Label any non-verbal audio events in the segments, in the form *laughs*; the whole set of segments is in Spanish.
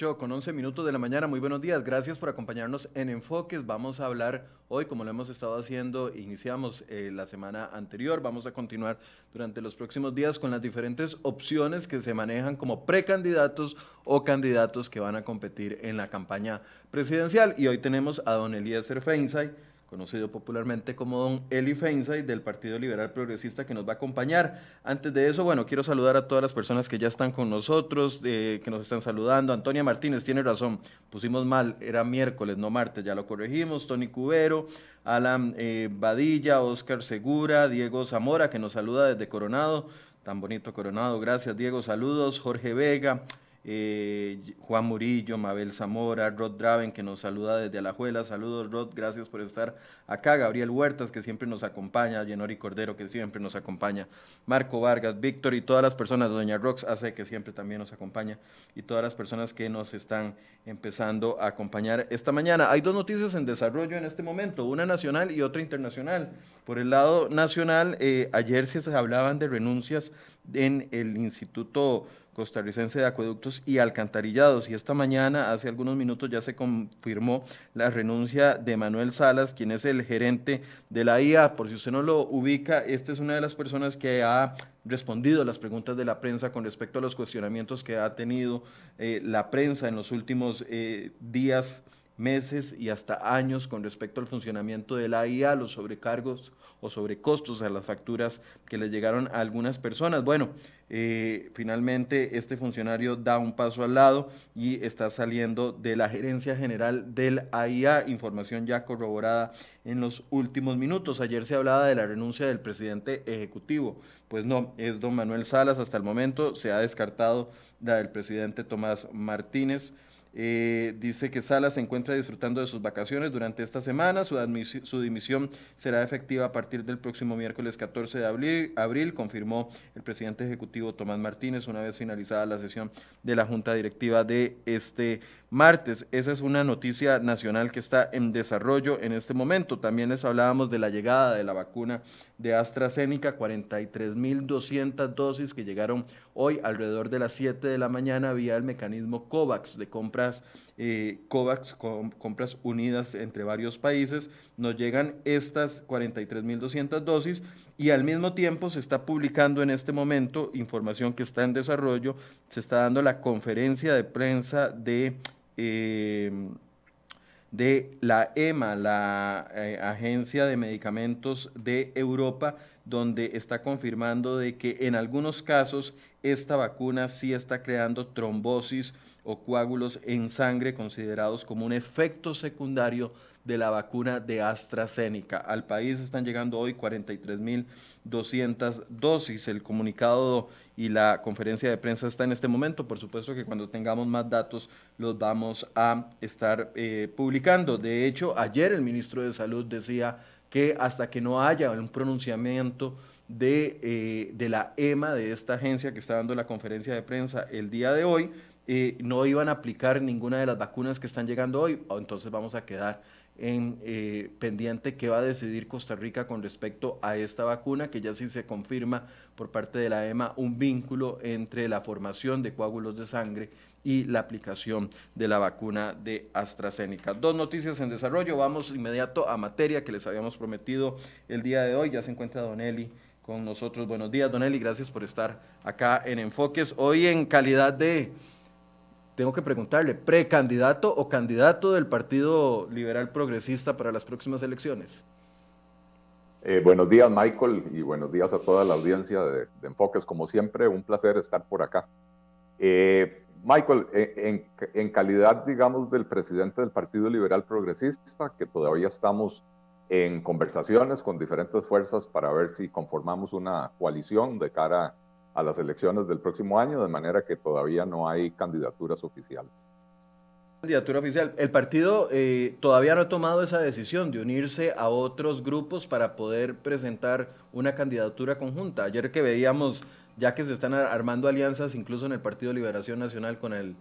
8 con 11 minutos de la mañana, muy buenos días, gracias por acompañarnos en Enfoques. Vamos a hablar hoy, como lo hemos estado haciendo, iniciamos eh, la semana anterior, vamos a continuar durante los próximos días con las diferentes opciones que se manejan como precandidatos o candidatos que van a competir en la campaña presidencial. Y hoy tenemos a don Eliezer Feinsay conocido popularmente como don Eli Feinsay del Partido Liberal Progresista que nos va a acompañar. Antes de eso, bueno, quiero saludar a todas las personas que ya están con nosotros, eh, que nos están saludando. Antonia Martínez tiene razón, pusimos mal, era miércoles, no martes, ya lo corregimos. Tony Cubero, Alan eh, Badilla, Oscar Segura, Diego Zamora, que nos saluda desde Coronado, tan bonito Coronado, gracias Diego, saludos. Jorge Vega, eh, Juan Murillo, Mabel Zamora, Rod Draven, que nos saluda desde Alajuela. Saludos, Rod, gracias por estar acá. Gabriel Huertas, que siempre nos acompaña. Yenori Cordero, que siempre nos acompaña. Marco Vargas, Víctor y todas las personas. Doña Rox hace que siempre también nos acompaña. Y todas las personas que nos están empezando a acompañar esta mañana. Hay dos noticias en desarrollo en este momento, una nacional y otra internacional. Por el lado nacional, eh, ayer se hablaban de renuncias en el Instituto costarricense de acueductos y alcantarillados. Y esta mañana, hace algunos minutos, ya se confirmó la renuncia de Manuel Salas, quien es el gerente de la IA. Por si usted no lo ubica, esta es una de las personas que ha respondido a las preguntas de la prensa con respecto a los cuestionamientos que ha tenido eh, la prensa en los últimos eh, días meses y hasta años con respecto al funcionamiento de la los sobrecargos o sobrecostos a las facturas que le llegaron a algunas personas. Bueno, eh, finalmente este funcionario da un paso al lado y está saliendo de la gerencia general del AIA, información ya corroborada en los últimos minutos. Ayer se hablaba de la renuncia del presidente ejecutivo, pues no, es don Manuel Salas hasta el momento, se ha descartado la del presidente Tomás Martínez. Eh, dice que Sala se encuentra disfrutando de sus vacaciones durante esta semana. Su, su, dimisión será efectiva a partir del próximo miércoles 14 de abril, abril, confirmó el presidente ejecutivo Tomás Martínez una vez finalizada la sesión de la Junta Directiva de este martes. Esa es una noticia nacional que está en desarrollo en este momento. También les hablábamos de la llegada de la vacuna de AstraZeneca, 43.200 dosis que llegaron hoy alrededor de las 7 de la mañana vía el mecanismo COVAX de compras, eh, COVAX, compras unidas entre varios países. Nos llegan estas 43.200 dosis y al mismo tiempo se está publicando en este momento información que está en desarrollo, se está dando la conferencia de prensa de Em, de la EMA, la eh, Agencia de Medicamentos de Europa, donde está confirmando de que en algunos casos esta vacuna sí está creando trombosis o coágulos en sangre considerados como un efecto secundario de la vacuna de AstraZeneca. Al país están llegando hoy 43.200 dosis. El comunicado y la conferencia de prensa está en este momento. Por supuesto que cuando tengamos más datos los vamos a estar eh, publicando. De hecho, ayer el ministro de Salud decía que hasta que no haya un pronunciamiento de, eh, de la EMA, de esta agencia que está dando la conferencia de prensa el día de hoy, eh, no iban a aplicar ninguna de las vacunas que están llegando hoy, entonces vamos a quedar en eh, pendiente qué va a decidir Costa Rica con respecto a esta vacuna, que ya sí se confirma por parte de la EMA un vínculo entre la formación de coágulos de sangre y la aplicación de la vacuna de AstraZeneca. Dos noticias en desarrollo, vamos inmediato a materia que les habíamos prometido el día de hoy, ya se encuentra Don Eli con nosotros. Buenos días, Don Eli, gracias por estar acá en Enfoques, hoy en calidad de tengo que preguntarle, ¿precandidato o candidato del Partido Liberal Progresista para las próximas elecciones? Eh, buenos días, Michael, y buenos días a toda la audiencia de, Enfoques. Como siempre, un placer estar por acá. Eh, Michael, en, en, calidad, digamos, del presidente del Partido Liberal Progresista, que todavía estamos en conversaciones con diferentes fuerzas para ver si conformamos una coalición de cara a las elecciones del próximo año, de manera que todavía no hay candidaturas oficiales. Candidatura oficial. El partido eh, todavía no ha tomado esa decisión de unirse a otros grupos para poder presentar una candidatura conjunta. Ayer que veíamos, ya que se están armando alianzas, incluso en el Partido Liberación Nacional, con el,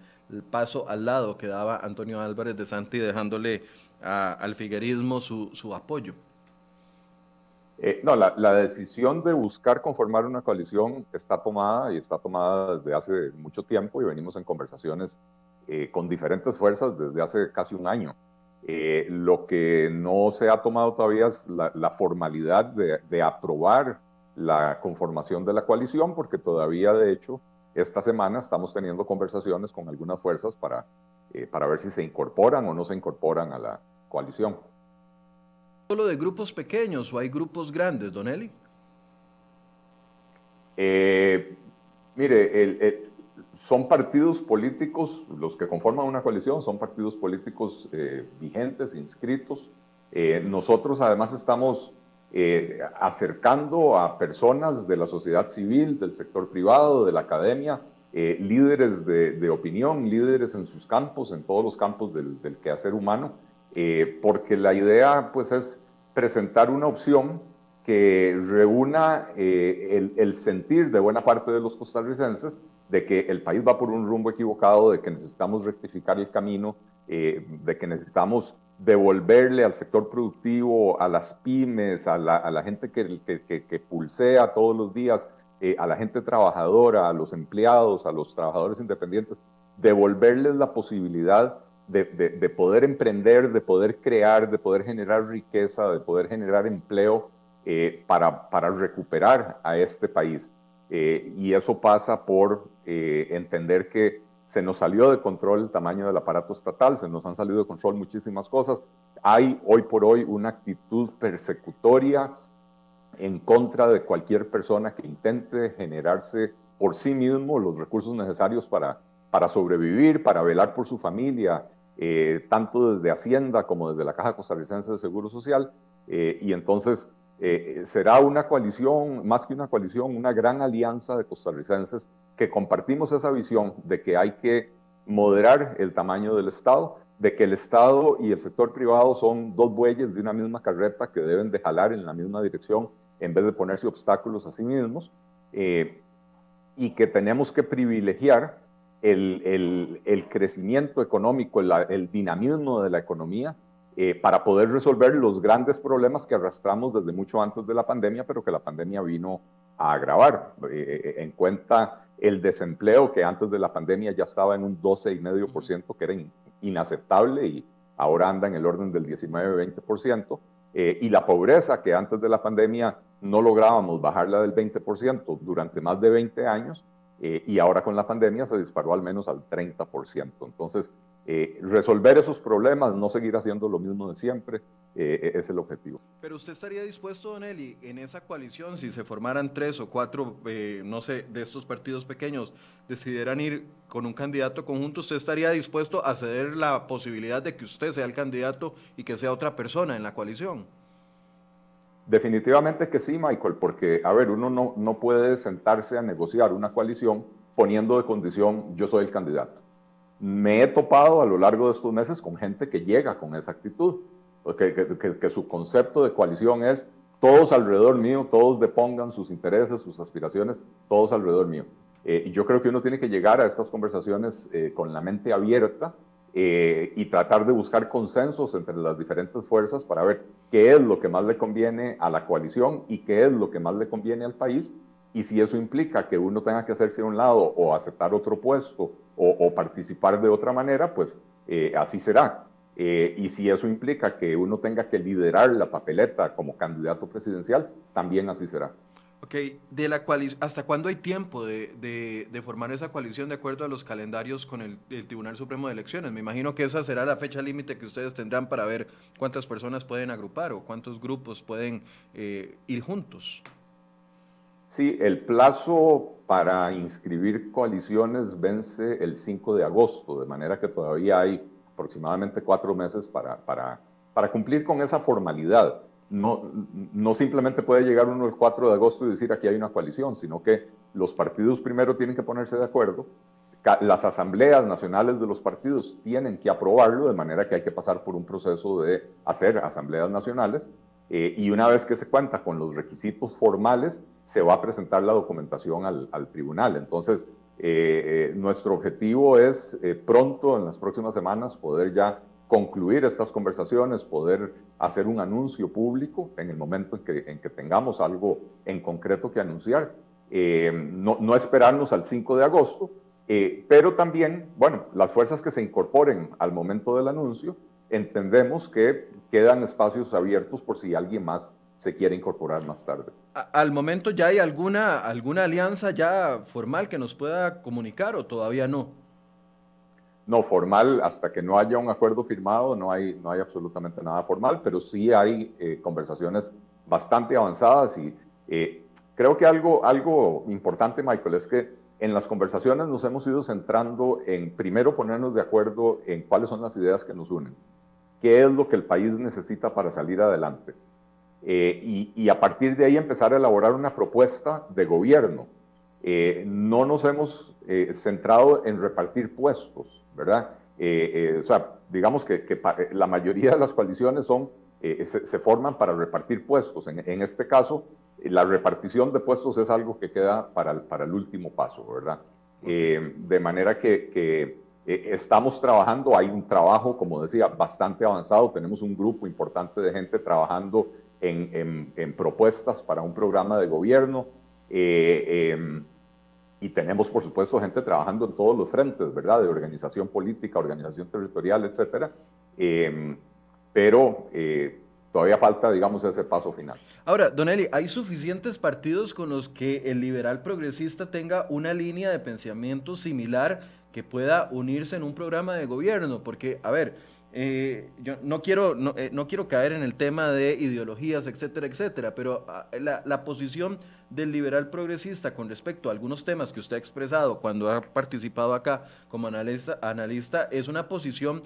paso al lado que daba Antonio Álvarez de Santi, dejándole al figuerismo su apoyo. Eh, no, la, decisión de buscar conformar una coalición está tomada y está tomada desde hace mucho tiempo y venimos en conversaciones con diferentes fuerzas desde hace casi un año. lo que no se ha tomado todavía es la, formalidad de, de, aprobar la conformación de la coalición, porque todavía, de hecho, esta semana estamos teniendo conversaciones con algunas fuerzas para, para ver si se incorporan o no se incorporan a la coalición. ¿Solo de grupos pequeños o hay grupos grandes, Don Eli? Eh, mire, son partidos políticos, los que conforman una coalición son partidos políticos eh, vigentes, inscritos. Eh, nosotros además estamos acercando a personas de la sociedad civil, del sector privado, de la academia, líderes de, opinión, líderes en sus campos, en todos los campos del, del quehacer humano, porque la idea pues es presentar una opción que reúna eh, el, sentir de buena parte de los costarricenses de que el país va por un rumbo equivocado, de que necesitamos rectificar el camino, eh, de que necesitamos devolverle al sector productivo, a las pymes, a la, gente que, que, pulsea todos los días, eh, a la gente trabajadora, a los empleados, a los trabajadores independientes, devolverles la posibilidad de, de, poder emprender, de poder crear, de poder generar riqueza, de poder generar empleo eh, para, recuperar a este país. Eh, y eso pasa por eh, entender que se nos salió de control el tamaño del aparato estatal, se nos han salido de control muchísimas cosas. Hay hoy por hoy una actitud persecutoria en contra de cualquier persona que intente generarse por sí mismo los recursos necesarios para sobrevivir, para velar por su familia, tanto desde Hacienda como desde la Caja Costarricense de Seguro Social. y entonces eh, será una coalición, más que una coalición, una gran alianza de costarricenses que compartimos esa visión de que hay que moderar el tamaño del Estado, de que el Estado y el sector privado son dos bueyes de una misma carreta que deben de jalar en la misma dirección en vez de ponerse obstáculos a sí mismos, eh, y que tenemos que privilegiar el, el, crecimiento económico, el dinamismo de la economía eh, para poder resolver los grandes problemas que arrastramos desde mucho antes de la pandemia, pero que la pandemia vino a agravar. Eh, eh, en cuenta el desempleo que antes de la pandemia ya estaba en un 12,5%, que era inaceptable y ahora anda en el orden del 19-20%, y la pobreza que antes de la pandemia no lográbamos bajarla del 20% durante más de 20 años, y ahora con la pandemia se disparó al menos al 30%. Entonces, eh, resolver esos problemas, no seguir haciendo lo mismo de siempre, eh, es el objetivo. Pero usted estaría dispuesto, Don Eli, en esa coalición, si se formaran tres o cuatro, eh, no sé, de estos partidos pequeños, decidieran ir con un candidato conjunto, ¿usted estaría dispuesto a ceder la posibilidad de que usted sea el candidato y que sea otra persona en la coalición? Definitivamente que sí, Michael, porque, a ver, uno no, no puede sentarse a negociar una coalición poniendo de condición yo soy el candidato me he topado a lo largo de estos meses con gente que llega con esa actitud, que, que, su concepto de coalición es todos alrededor mío, todos depongan sus intereses, sus aspiraciones, todos alrededor mío. Eh, y yo creo que uno tiene que llegar a estas conversaciones eh, con la mente abierta eh, y tratar de buscar consensos entre las diferentes fuerzas para ver qué es lo que más le conviene a la coalición y qué es lo que más le conviene al país. Y si eso implica que uno tenga que hacerse a un lado o aceptar otro puesto o, participar de otra manera, pues eh, así será. Eh, y si eso implica que uno tenga que liderar la papeleta como candidato presidencial, también así será. Ok, de la ¿hasta cuándo hay tiempo de, de, formar esa coalición de acuerdo a los calendarios con el, Tribunal Supremo de Elecciones? Me imagino que esa será la fecha límite que ustedes tendrán para ver cuántas personas pueden agrupar o cuántos grupos pueden eh, ir juntos. Sí, el plazo para inscribir coaliciones vence el 5 de agosto, de manera que todavía hay aproximadamente cuatro meses para, para, para cumplir con esa formalidad. No, no simplemente puede llegar uno el 4 de agosto y decir aquí hay una coalición, sino que los partidos primero tienen que ponerse de acuerdo, las asambleas nacionales de los partidos tienen que aprobarlo, de manera que hay que pasar por un proceso de hacer asambleas nacionales eh, y una vez que se cuenta con los requisitos formales, se va a presentar la documentación al, tribunal. Entonces, eh, eh, nuestro objetivo es pronto, en las próximas semanas, poder ya concluir estas conversaciones, poder hacer un anuncio público en el momento en que, en que tengamos algo en concreto que anunciar. no, no, esperarnos al 5 de agosto, Eh, pero también, bueno, las fuerzas que se incorporen al momento del anuncio, entendemos que quedan espacios abiertos por si alguien más se quiere incorporar más tarde. ¿Al momento ya hay alguna, alguna alianza ya formal que nos pueda comunicar o todavía no? No, formal, hasta que no haya un acuerdo firmado, no hay, no hay absolutamente nada formal, pero sí hay eh, conversaciones bastante avanzadas y eh, creo que algo, algo importante, Michael, es que en las conversaciones nos hemos ido centrando en primero ponernos de acuerdo en cuáles son las ideas que nos unen, qué es lo que el país necesita para salir adelante eh, y, a partir de ahí empezar a elaborar una propuesta de gobierno. Eh, no nos hemos eh, centrado en repartir puestos, ¿verdad? o sea, digamos que, la mayoría de las coaliciones son, se, forman para repartir puestos. En, este caso, la repartición de puestos es algo que queda para el, para el último paso, ¿verdad? de manera que, que estamos trabajando, hay un trabajo, como decía, bastante avanzado, tenemos un grupo importante de gente trabajando en, propuestas para un programa de gobierno. Eh, em, y tenemos, por supuesto, gente trabajando en todos los frentes, ¿verdad? De organización política, organización territorial, etcétera. Em, pero eh, todavía falta, digamos, ese paso final. Ahora, Don Eli, ¿hay suficientes partidos con los que el liberal progresista tenga una línea de pensamiento similar que pueda unirse en un programa de gobierno? Porque, a ver, eh, yo no quiero, eh, no, quiero caer en el tema de ideologías, etcétera, etcétera, pero ah, la, posición del liberal progresista con respecto a algunos temas que usted ha expresado cuando ha participado acá como analista, es una posición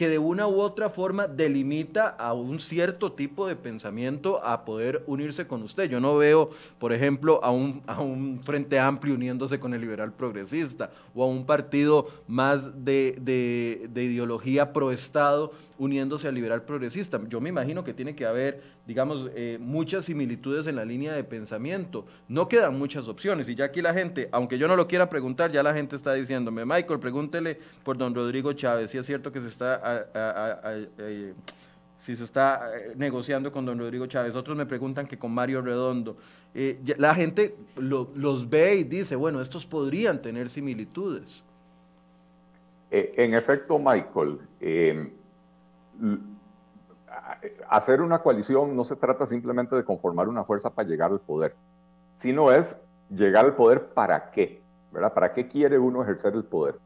que de una u otra forma delimita a un cierto tipo de pensamiento a poder unirse con usted. Yo no veo, por ejemplo, a un, a un Frente Amplio uniéndose con el liberal progresista o a un partido más de, de, de ideología pro-Estado uniéndose al liberal progresista. Yo me imagino que tiene que haber, digamos, eh, muchas similitudes en la línea de pensamiento. No quedan muchas opciones y ya aquí la gente, aunque yo no lo quiera preguntar, ya la gente está diciéndome, Michael, pregúntele por don Rodrigo Chávez si es cierto que se está eh, si se está eh, negociando con don Rodrigo Chávez. Otros me preguntan que con Mario Redondo. La gente los ve y dice, bueno, estos podrían tener similitudes. en efecto, Michael, hacer una coalición no se trata simplemente de conformar una fuerza para llegar al poder, sino es llegar al poder para qué, ¿verdad? ¿Para qué quiere uno ejercer el poder?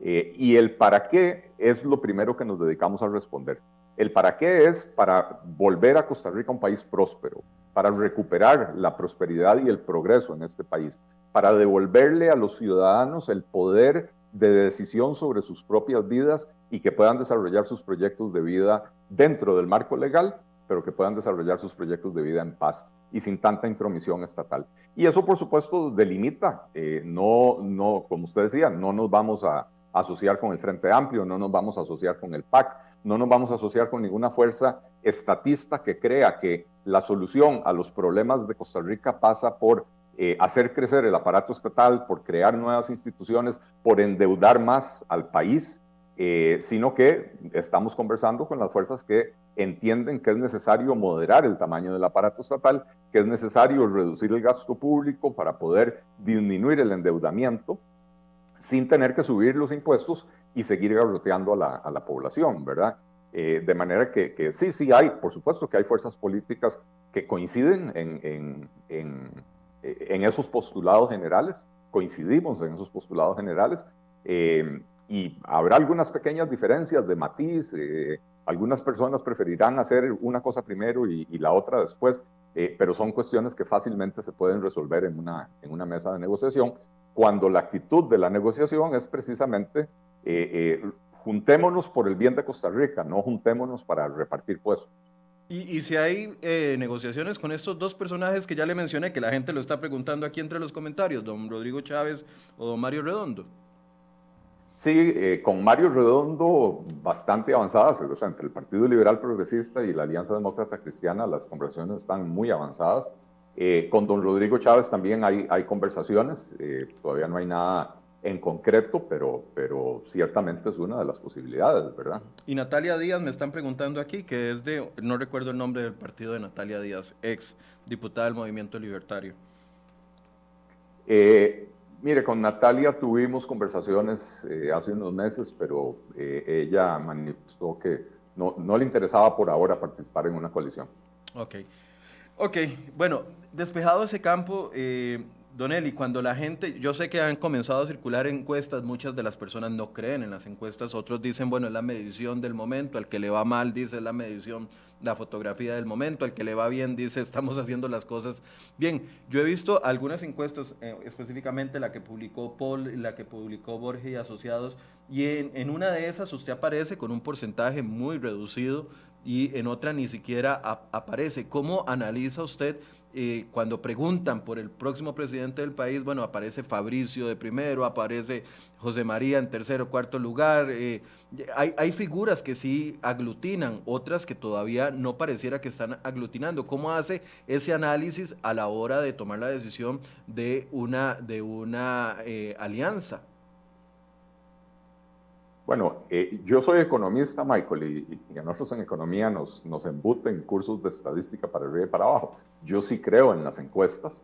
Eh, y el para qué es lo primero que nos dedicamos a responder. El para qué es para volver a Costa Rica un país próspero, para recuperar la prosperidad y el progreso en este país, para devolverle a los ciudadanos el poder de decisión sobre sus propias vidas y que puedan desarrollar sus proyectos de vida dentro del marco legal, pero que puedan desarrollar sus proyectos de vida en paz y sin tanta intromisión estatal. Y eso, por supuesto, delimita, eh, no, no, como usted decía, no nos vamos a, asociar con el Frente Amplio, no nos vamos a asociar con el PAC, no nos vamos a asociar con ninguna fuerza estatista que crea que la solución a los problemas de Costa Rica pasa por eh, hacer crecer el aparato estatal, por crear nuevas instituciones, por endeudar más al país, eh, sino que estamos conversando con las fuerzas que entienden que es necesario moderar el tamaño del aparato estatal, que es necesario reducir el gasto público para poder disminuir el endeudamiento sin tener que subir los impuestos y seguir garroteando a la, población, ¿verdad? Eh, de manera que, sí, sí hay, por supuesto que hay fuerzas políticas que coinciden en, en, en, en esos postulados generales, coincidimos en esos postulados generales, eh, y habrá algunas pequeñas diferencias de matiz, eh, algunas personas preferirán hacer una cosa primero y, y la otra después, pero son cuestiones que fácilmente se pueden resolver en una, en una mesa de negociación cuando la actitud de la negociación es precisamente eh, eh, juntémonos por el bien de Costa Rica, no juntémonos para repartir puestos. Y, si hay eh, negociaciones con estos dos personajes que ya le mencioné, que la gente lo está preguntando aquí entre los comentarios, don Rodrigo Chávez o don Mario Redondo. Sí, con Mario Redondo bastante avanzadas, o sea, entre el Partido Liberal Progresista y la Alianza Demócrata Cristiana las conversaciones están muy avanzadas. Eh, con don Rodrigo Chávez también hay, hay conversaciones, eh, todavía no hay nada en concreto, pero, pero ciertamente es una de las posibilidades, ¿verdad? Y Natalia Díaz me están preguntando aquí, que es de, no recuerdo el nombre del partido de Natalia Díaz, ex diputada del Movimiento Libertario. Eh, Mire, con Natalia tuvimos conversaciones eh, hace unos meses, pero eh, ella manifestó que no, no, le interesaba por ahora participar en una coalición. Ok. Ok, bueno, despejado ese campo, eh, Don Eli, cuando la gente, yo sé que han comenzado a circular encuestas, muchas de las personas no creen en las encuestas, otros dicen, bueno, es la medición del momento, al que le va mal dice es la medición, la fotografía del momento, al que le va bien dice estamos haciendo las cosas bien. Yo he visto algunas encuestas, eh, específicamente la que publicó Paul la que publicó Borges y Asociados, y en una de esas usted aparece con un porcentaje muy reducido y en otra ni siquiera aparece. ¿Cómo analiza usted eh, cuando preguntan por el próximo presidente del país? Bueno, aparece Fabricio de primero, aparece José María en tercero, cuarto lugar. Eh, hay, hay, figuras que sí aglutinan, otras que todavía no pareciera que están aglutinando. ¿Cómo hace ese análisis a la hora de tomar la decisión de una, de una eh, alianza? Bueno, eh, yo soy economista, Michael, y, a nosotros en economía nos, nos embuten cursos de estadística para arriba y para abajo. Yo sí creo en las encuestas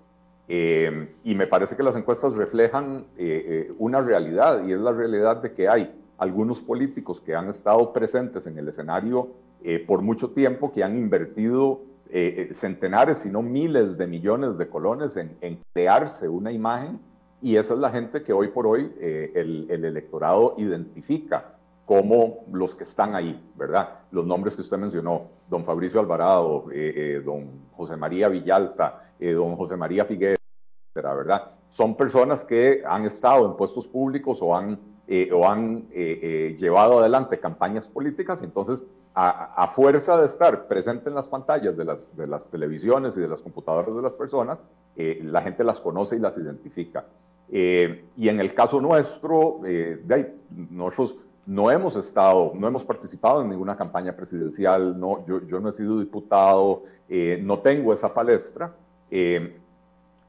eh, y me parece que las encuestas reflejan eh, una realidad y es la realidad de que hay algunos políticos que han estado presentes en el escenario por mucho tiempo, que han invertido centenares, si no miles de millones de colones en, en crearse una imagen y esa es la gente que hoy por hoy eh, el, electorado identifica como los que están ahí, ¿verdad? Los nombres que usted mencionó, don Fabricio Alvarado, eh, eh, don José María Villalta, don José María Figueres, ¿verdad? Son personas que han estado en puestos públicos o han, o han llevado adelante campañas políticas entonces a, fuerza de estar presente en las pantallas de las, de las televisiones y de las computadoras de las personas, la gente las conoce y las identifica. Eh, y en el caso nuestro, eh, nosotros no hemos estado, no hemos participado en ninguna campaña presidencial, no, yo, no he sido diputado, eh, no tengo esa palestra.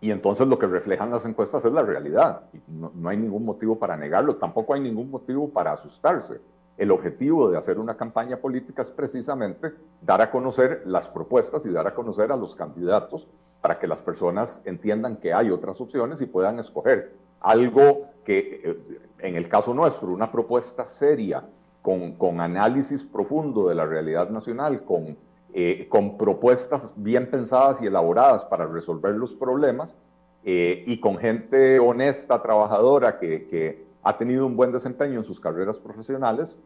y entonces lo que reflejan las encuestas es la realidad. No, hay ningún motivo para negarlo, tampoco hay ningún motivo para asustarse. El objetivo de hacer una campaña política es precisamente dar a conocer las propuestas y dar a conocer a los candidatos para que las personas entiendan que hay otras opciones y puedan escoger algo que, eh, en el caso nuestro, una propuesta seria, con, con análisis profundo de la realidad nacional, con, eh, con propuestas bien pensadas y elaboradas para resolver los problemas, eh, y con gente honesta, trabajadora, que, que, ha tenido un buen desempeño en sus carreras profesionales,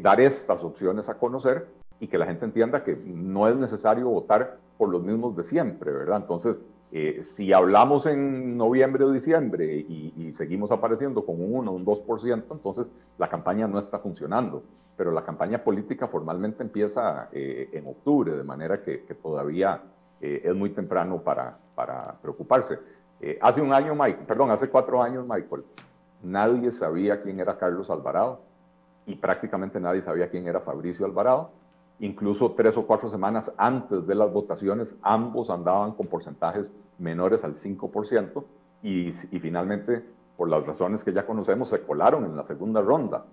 dar estas opciones a conocer y que la gente entienda que no es necesario votar por los mismos de siempre, ¿verdad? Entonces, eh, si hablamos en noviembre o diciembre y, seguimos apareciendo con un 1, un 2%, entonces la campaña no está funcionando. Pero la campaña política formalmente empieza eh, en octubre, de manera que, todavía eh, es muy temprano para, para preocuparse. hace un año, Mike, perdón, hace cuatro años, Michael, nadie sabía quién era Carlos Alvarado y prácticamente nadie sabía quién era Fabricio Alvarado incluso tres o cuatro semanas antes de las votaciones, ambos andaban con porcentajes menores al 5% y, finalmente, por las razones que ya conocemos, se colaron en la segunda ronda.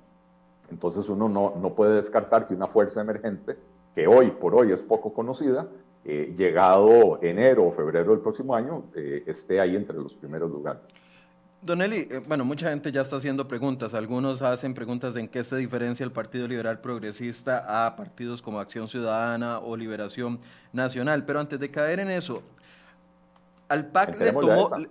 Entonces uno no, no puede descartar que una fuerza emergente, que hoy por hoy es poco conocida, eh, llegado enero o febrero del próximo año, eh, esté ahí entre los primeros lugares. Don Eli, eh, bueno, mucha gente ya está haciendo preguntas. Algunos hacen preguntas de en qué se diferencia el Partido Liberal Progresista a partidos como Acción Ciudadana o Liberación Nacional. Pero antes de caer en eso, al PAC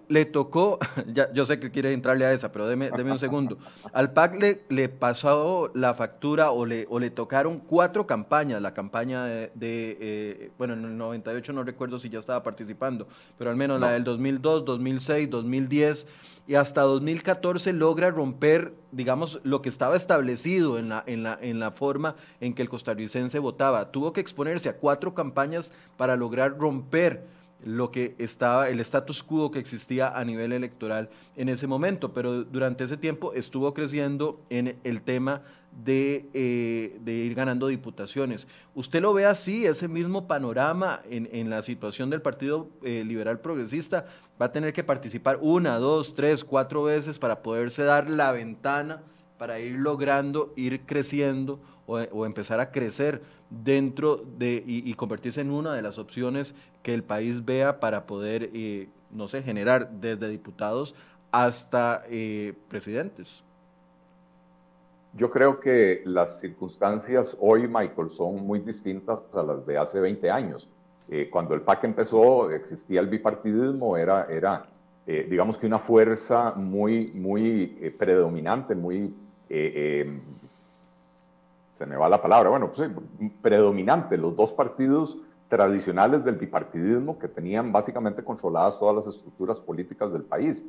le, tocó, *laughs* ya, yo sé que quiere entrarle a esa, pero deme, un segundo. Al PAC le, le, pasó la factura o le, o le tocaron cuatro campañas. La campaña de, eh, bueno, en el 98 no recuerdo si ya estaba participando, pero al menos la del 2002, 2006, 2010 y hasta 2014 logra romper, digamos, lo que estaba establecido en la, en la, en la forma en que el costarricense votaba. Tuvo que exponerse a cuatro campañas para lograr romper lo que estaba, el status quo que existía a nivel electoral en ese momento, pero durante ese tiempo estuvo creciendo en el tema de, eh, de ir ganando diputaciones. ¿Usted lo ve así, ese mismo panorama en, en la situación del Partido eh, Liberal Progresista? ¿Va a tener que participar una, dos, tres, cuatro veces para poderse dar la ventana? para ir logrando, ir creciendo o, empezar a crecer dentro de y, convertirse en una de las opciones que el país vea para poder, eh, no sé, generar desde diputados hasta eh, presidentes. Yo creo que las circunstancias hoy, Michael, son muy distintas a las de hace 20 años. Eh, cuando el PAC empezó, existía el bipartidismo, era, era eh, digamos que una fuerza muy, muy eh, predominante, muy, se me va la palabra, bueno, pues predominante, los dos partidos tradicionales del bipartidismo que tenían básicamente controladas todas las estructuras políticas del país.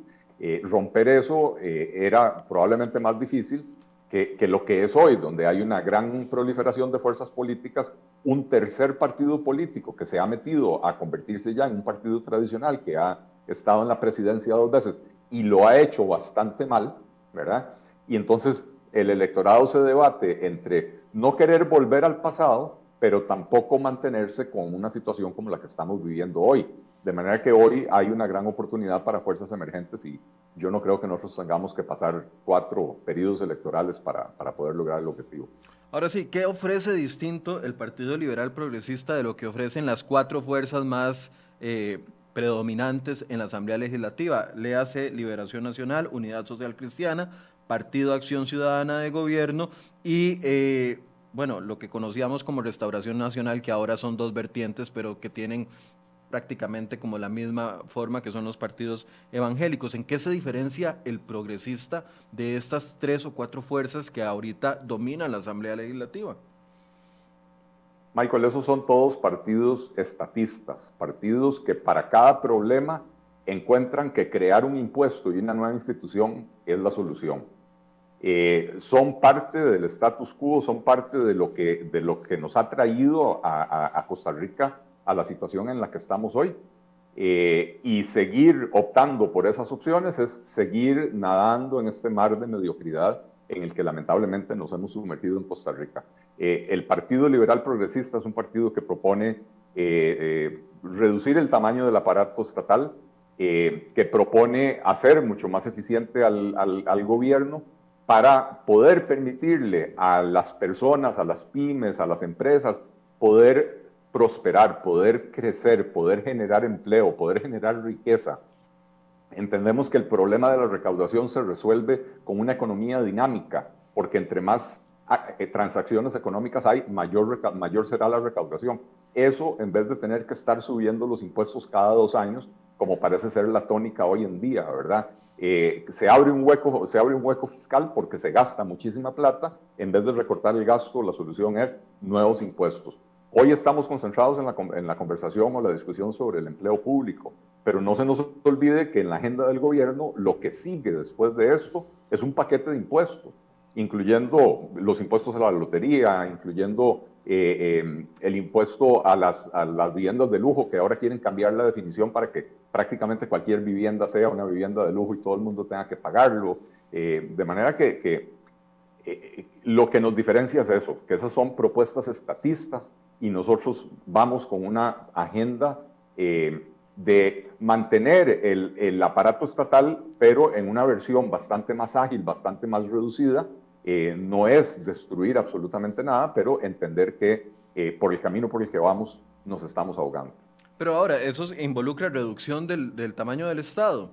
romper eso era probablemente más difícil, que, lo que es hoy, donde hay una gran proliferación de fuerzas políticas, un tercer partido político que se ha metido a convertirse ya en un partido tradicional, que ha estado en la presidencia dos veces y lo ha hecho bastante mal, ¿verdad? Y entonces el electorado se debate entre no querer volver al pasado, pero tampoco mantenerse con una situación como la que estamos viviendo hoy. De manera que hoy hay una gran oportunidad para fuerzas emergentes y yo no creo que nosotros tengamos que pasar cuatro periodos electorales para, para poder lograr el objetivo. Ahora sí, ¿qué ofrece distinto el Partido Liberal Progresista de lo que ofrecen las cuatro fuerzas más eh, predominantes en la Asamblea Legislativa? Le hace Liberación Nacional, Unidad Social Cristiana, Partido Acción Ciudadana de Gobierno y, eh, bueno, lo que conocíamos como Restauración Nacional, que ahora son dos vertientes, pero que tienen prácticamente como la misma forma que son los partidos evangélicos. ¿En qué se diferencia el progresista de estas tres o cuatro fuerzas que ahorita dominan la Asamblea Legislativa? Michael, esos son todos partidos estatistas, partidos que para cada problema encuentran que crear un impuesto y una nueva institución es la solución. Eh, son parte del status quo, son parte de lo que, de lo que nos ha traído a Costa Rica a la situación en la que estamos hoy. Eh, y seguir optando por esas opciones es seguir nadando en este mar de mediocridad en el que lamentablemente nos hemos sumergido en Costa Rica. Eh, el Partido Liberal Progresista es un partido que propone eh, reducir el tamaño del aparato estatal, que propone hacer mucho más eficiente al, al, al gobierno para poder permitirle a las personas, a las pymes, a las empresas, poder prosperar, poder crecer, poder generar empleo, poder generar riqueza, entendemos que el problema de la recaudación se resuelve con una economía dinámica, porque entre más ah, eh, transacciones económicas hay, mayor, mayor será la recaudación. Eso, en vez de tener que estar subiendo los impuestos cada dos años, como parece ser la tónica hoy en día, ¿verdad? Eh, se, abre un hueco, se abre un hueco fiscal porque se gasta muchísima plata. En vez de recortar el gasto, la solución es nuevos impuestos. Hoy estamos concentrados en la, en la, conversación o la discusión sobre el empleo público, pero no se nos olvide que en la agenda del gobierno lo que sigue después de esto es un paquete de impuestos, incluyendo los impuestos a la lotería, incluyendo eh, em, el impuesto a las, a las viviendas de lujo, que ahora quieren cambiar la definición para que prácticamente cualquier vivienda sea una vivienda de lujo y todo el mundo tenga que pagarlo. Eh, de manera que, que eh, lo que nos diferencia es eso, que esas son propuestas estatistas y nosotros vamos con una agenda eh, de mantener el, el, aparato estatal, pero en una versión bastante más ágil, bastante más reducida. Eh, no es destruir absolutamente nada, pero entender que eh, por el camino por el que vamos nos estamos ahogando. Pero ahora, ¿eso involucra reducción del, del tamaño del Estado?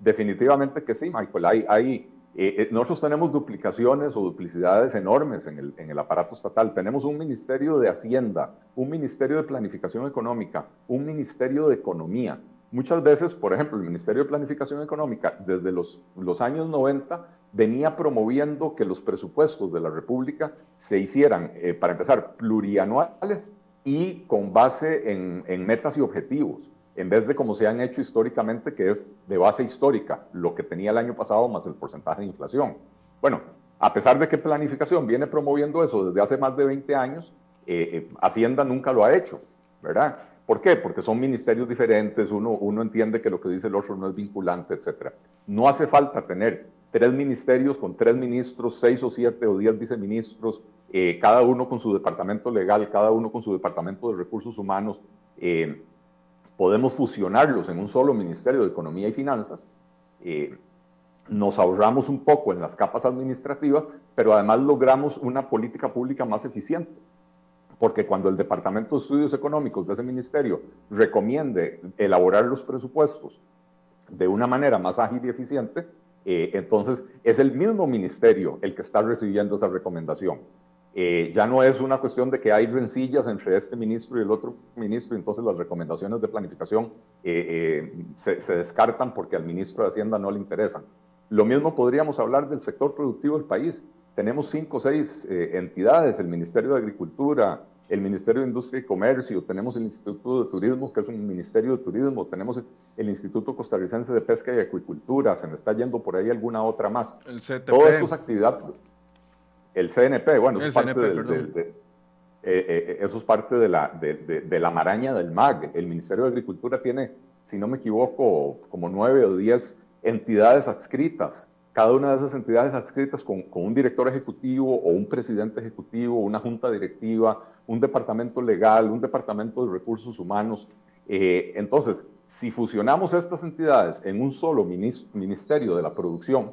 Definitivamente que sí, Michael. Hay, hay eh, nosotros tenemos duplicaciones o duplicidades enormes en el, en el, aparato estatal. Tenemos un Ministerio de Hacienda, un Ministerio de Planificación Económica, un Ministerio de Economía. Muchas veces, por ejemplo, el Ministerio de Planificación Económica, desde los, los años 90, venía promoviendo que los presupuestos de la República se hicieran, eh, para empezar, plurianuales y con base en, en metas y objetivos en vez de como se han hecho históricamente, que es de base histórica, lo que tenía el año pasado más el porcentaje de inflación. Bueno, a pesar de que planificación viene promoviendo eso desde hace más de 20 años, eh, eh, Hacienda nunca lo ha hecho, ¿verdad? ¿Por qué? Porque son ministerios diferentes, uno, entiende que lo que dice el otro no es vinculante, etc. No hace falta tener tres ministerios con tres ministros, seis o siete o diez viceministros, eh, cada uno con su departamento legal, cada uno con su departamento de recursos humanos, podemos fusionarlos en un solo Ministerio de Economía y Finanzas, eh, nos ahorramos un poco en las capas administrativas, pero además logramos una política pública más eficiente. Porque cuando el Departamento de Estudios Económicos de ese ministerio recomiende elaborar los presupuestos de una manera más ágil y eficiente, eh, entonces es el mismo ministerio el que está recibiendo esa recomendación. Eh, ya no es una cuestión de que hay rencillas entre este ministro y el otro ministro, entonces las recomendaciones de planificación eh, se, se, descartan porque al ministro de Hacienda no le interesan. Lo mismo podríamos hablar del sector productivo del país. Tenemos cinco o seis entidades, el Ministerio de Agricultura, el Ministerio de Industria y Comercio, tenemos el Instituto de Turismo, que es un Ministerio de Turismo, tenemos el Instituto Costarricense de Pesca y Acuicultura, se me está yendo por ahí alguna otra más. El CTP. Todas sus actividades, el CNP, bueno, es parte de, eh, eh, eso es parte de la, de, la maraña del MAG. El Ministerio de Agricultura tiene, si no me equivoco, como nueve o diez entidades adscritas cada una de esas entidades adscritas con, con, un director ejecutivo o un presidente ejecutivo, una junta directiva, un departamento legal, un departamento de recursos humanos. Eh, entonces, si fusionamos estas entidades en un solo ministerio de la producción,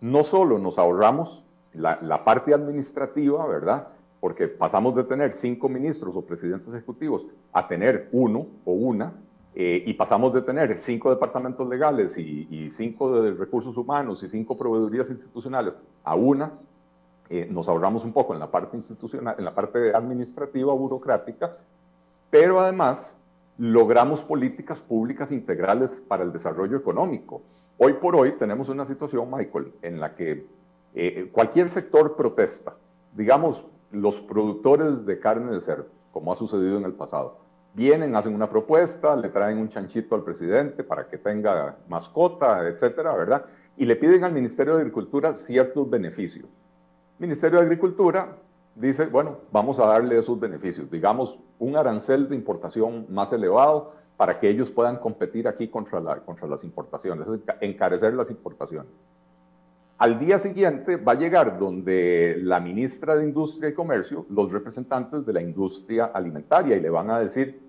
no solo nos ahorramos la, parte administrativa, ¿verdad? Porque pasamos de tener cinco ministros o presidentes ejecutivos a tener uno o una, eh, y pasamos de tener cinco departamentos legales y, cinco de recursos humanos y cinco proveedurías institucionales a una, eh, nos ahorramos un poco en la parte institucional, en la parte administrativa, burocrática, pero además logramos políticas públicas integrales para el desarrollo económico. Hoy por hoy tenemos una situación, Michael, en la que eh, cualquier sector protesta, digamos los productores de carne de cerdo, como ha sucedido en el pasado vienen, hacen una propuesta, le traen un chanchito al presidente para que tenga mascota, etcétera, ¿verdad? Y le piden al Ministerio de Agricultura ciertos beneficios. Ministerio de Agricultura dice, bueno, vamos a darle esos beneficios, digamos, un arancel de importación más elevado para que ellos puedan competir aquí contra, contra las importaciones, encarecer las importaciones. Al día siguiente va a llegar donde la ministra de Industria y Comercio, los representantes de la industria alimentaria, y le van a decir,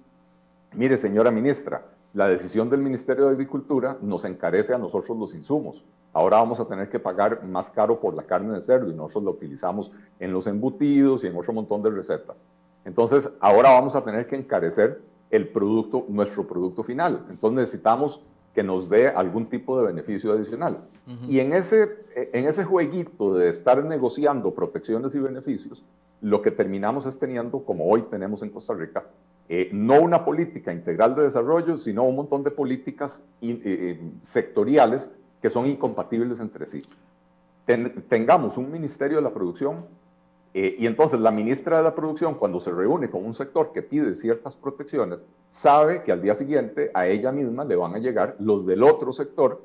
mire señora ministra, la decisión del Ministerio de Agricultura nos encarece a nosotros los insumos. Ahora vamos a tener que pagar más caro por la carne de cerdo y nosotros la utilizamos en los embutidos y en otro montón de recetas. Entonces, ahora vamos a tener que encarecer el producto, nuestro producto final. Entonces necesitamos que nos dé algún tipo de beneficio adicional. Y en ese, en ese jueguito de estar negociando protecciones y beneficios, lo que terminamos es teniendo, como hoy tenemos en Costa Rica, eh, no una política integral de desarrollo, sino un montón de políticas eh, eh, sectoriales que son incompatibles entre sí. tengamos un Ministerio de la Producción y entonces la ministra de la Producción, cuando se reúne con un sector que pide ciertas protecciones, sabe que al día siguiente a ella misma le van a llegar los del otro sector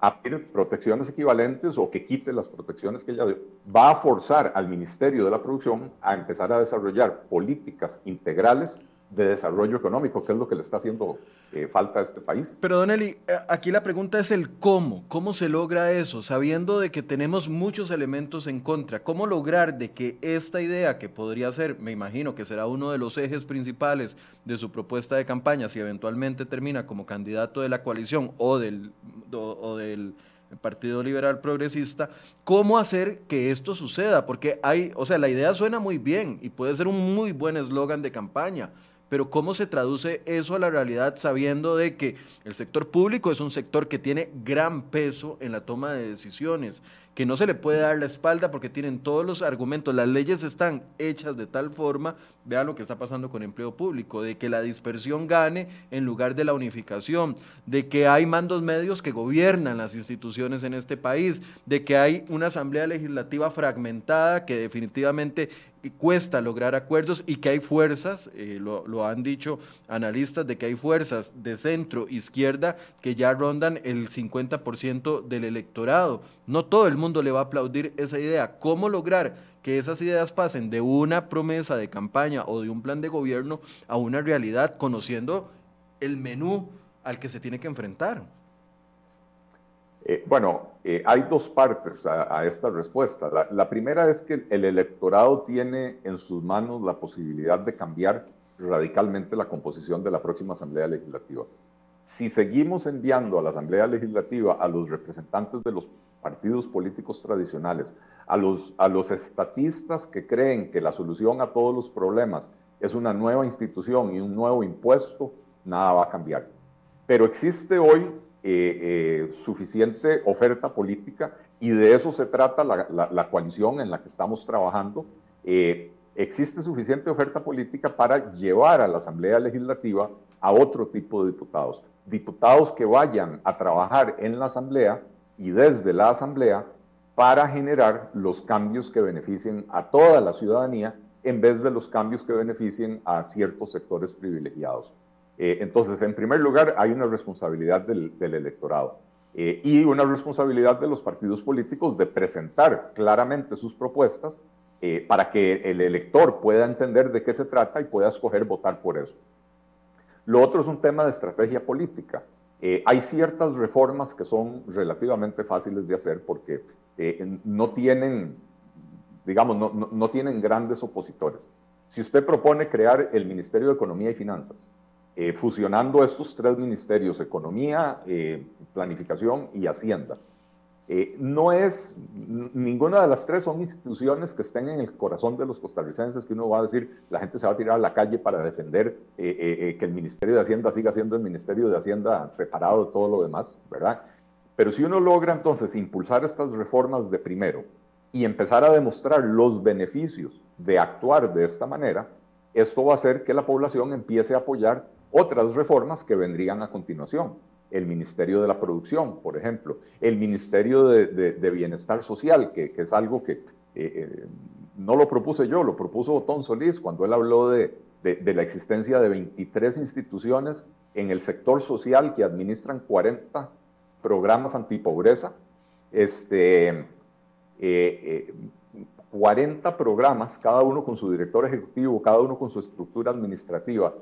a pedir protecciones equivalentes o que quite las protecciones que ella dio. Va a forzar al Ministerio de la Producción a empezar a desarrollar políticas integrales de desarrollo económico, que es lo que le está haciendo eh, falta a este país. Pero Don eh, aquí la pregunta es el cómo, cómo se logra eso, sabiendo de que tenemos muchos elementos en contra, cómo lograr de que esta idea que podría ser, me imagino que será uno de los ejes principales de su propuesta de campaña, si eventualmente termina como candidato de la coalición o del, o del Partido Liberal Progresista, cómo hacer que esto suceda, porque hay, o sea, la idea suena muy bien y puede ser un muy buen eslogan de campaña, pero ¿cómo se traduce eso a la realidad sabiendo de que el sector público es un sector que tiene gran peso en la toma de decisiones, que no se le puede dar la espalda porque tienen todos los argumentos, las leyes están hechas de tal forma, vean lo que está pasando con empleo público, de que la dispersión gane en lugar de la unificación, de que hay mandos medios que gobiernan las instituciones en este país, de que hay una asamblea legislativa fragmentada que definitivamente cuesta lograr acuerdos y que hay fuerzas, eh, lo, han dicho analistas, de que hay fuerzas de centro, izquierda, que ya rondan el 50% del electorado. No todo el mundo le va a aplaudir esa idea. ¿Cómo lograr que esas ideas pasen de una promesa de campaña o de un plan de gobierno a una realidad, conociendo el menú al que se tiene que enfrentar? Eh, bueno, eh, hay dos partes a, esta respuesta. La, primera es que el electorado tiene en sus manos la posibilidad de cambiar radicalmente la composición de la próxima Asamblea Legislativa. Si seguimos enviando a la Asamblea Legislativa a los representantes de los partidos políticos tradicionales, a los, a los estatistas que creen que la solución a todos los problemas es una nueva institución y un nuevo impuesto, nada va a cambiar. Pero existe hoy suficiente oferta política y de eso se trata la, coalición en la que estamos trabajando. existe suficiente oferta política para llevar a la Asamblea Legislativa a otro tipo de diputados. Diputados que vayan a trabajar en la Asamblea y desde la Asamblea para generar los cambios que beneficien a toda la ciudadanía en vez de los cambios que beneficien a ciertos sectores privilegiados. Eh, entonces, en primer lugar, hay una responsabilidad del, electorado eh, y una responsabilidad de los partidos políticos de presentar claramente sus propuestas eh, para que el elector pueda entender de qué se trata y pueda escoger votar por eso. Lo otro es un tema de estrategia política. Hay ciertas reformas que son relativamente fáciles de hacer porque no tienen, digamos, no, tienen grandes opositores. Si usted propone crear el Ministerio de Economía y Finanzas, eh, fusionando estos tres ministerios, Economía, Planificación y Hacienda, eh, no es, ninguna de las tres son instituciones que estén en el corazón de los costarricenses, que uno va a decir, la gente se va a tirar a la calle para defender eh, eh, que el Ministerio de Hacienda siga siendo el Ministerio de Hacienda separado de todo lo demás, ¿verdad? Pero si uno logra entonces impulsar estas reformas de primero y empezar a demostrar los beneficios de actuar de esta manera, esto va a hacer que la población empiece a apoyar otras reformas que vendrían a continuación. El Ministerio de la Producción, por ejemplo, el Ministerio de, Bienestar Social, que, es algo que eh, eh, no lo propuse yo, lo propuso Otón Solís cuando él habló de, la existencia de 23 instituciones en el sector social que administran 40 programas antipobreza, este, 40 eh, programas, cada uno con su director ejecutivo, cada uno con su estructura administrativa,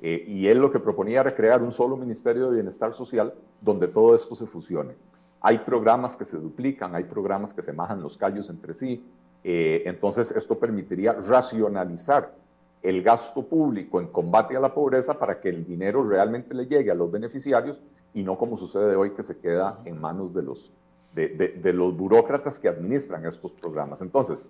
eh, y él lo que proponía era crear un solo Ministerio de Bienestar Social donde todo esto se fusione. Hay programas que se duplican, hay programas que se majan los callos entre sí. Eh, entonces, esto permitiría racionalizar el gasto público en combate a la pobreza para que el dinero realmente le llegue a los beneficiarios y no como sucede hoy que se queda en manos de los, de, los burócratas que administran estos programas. Entonces,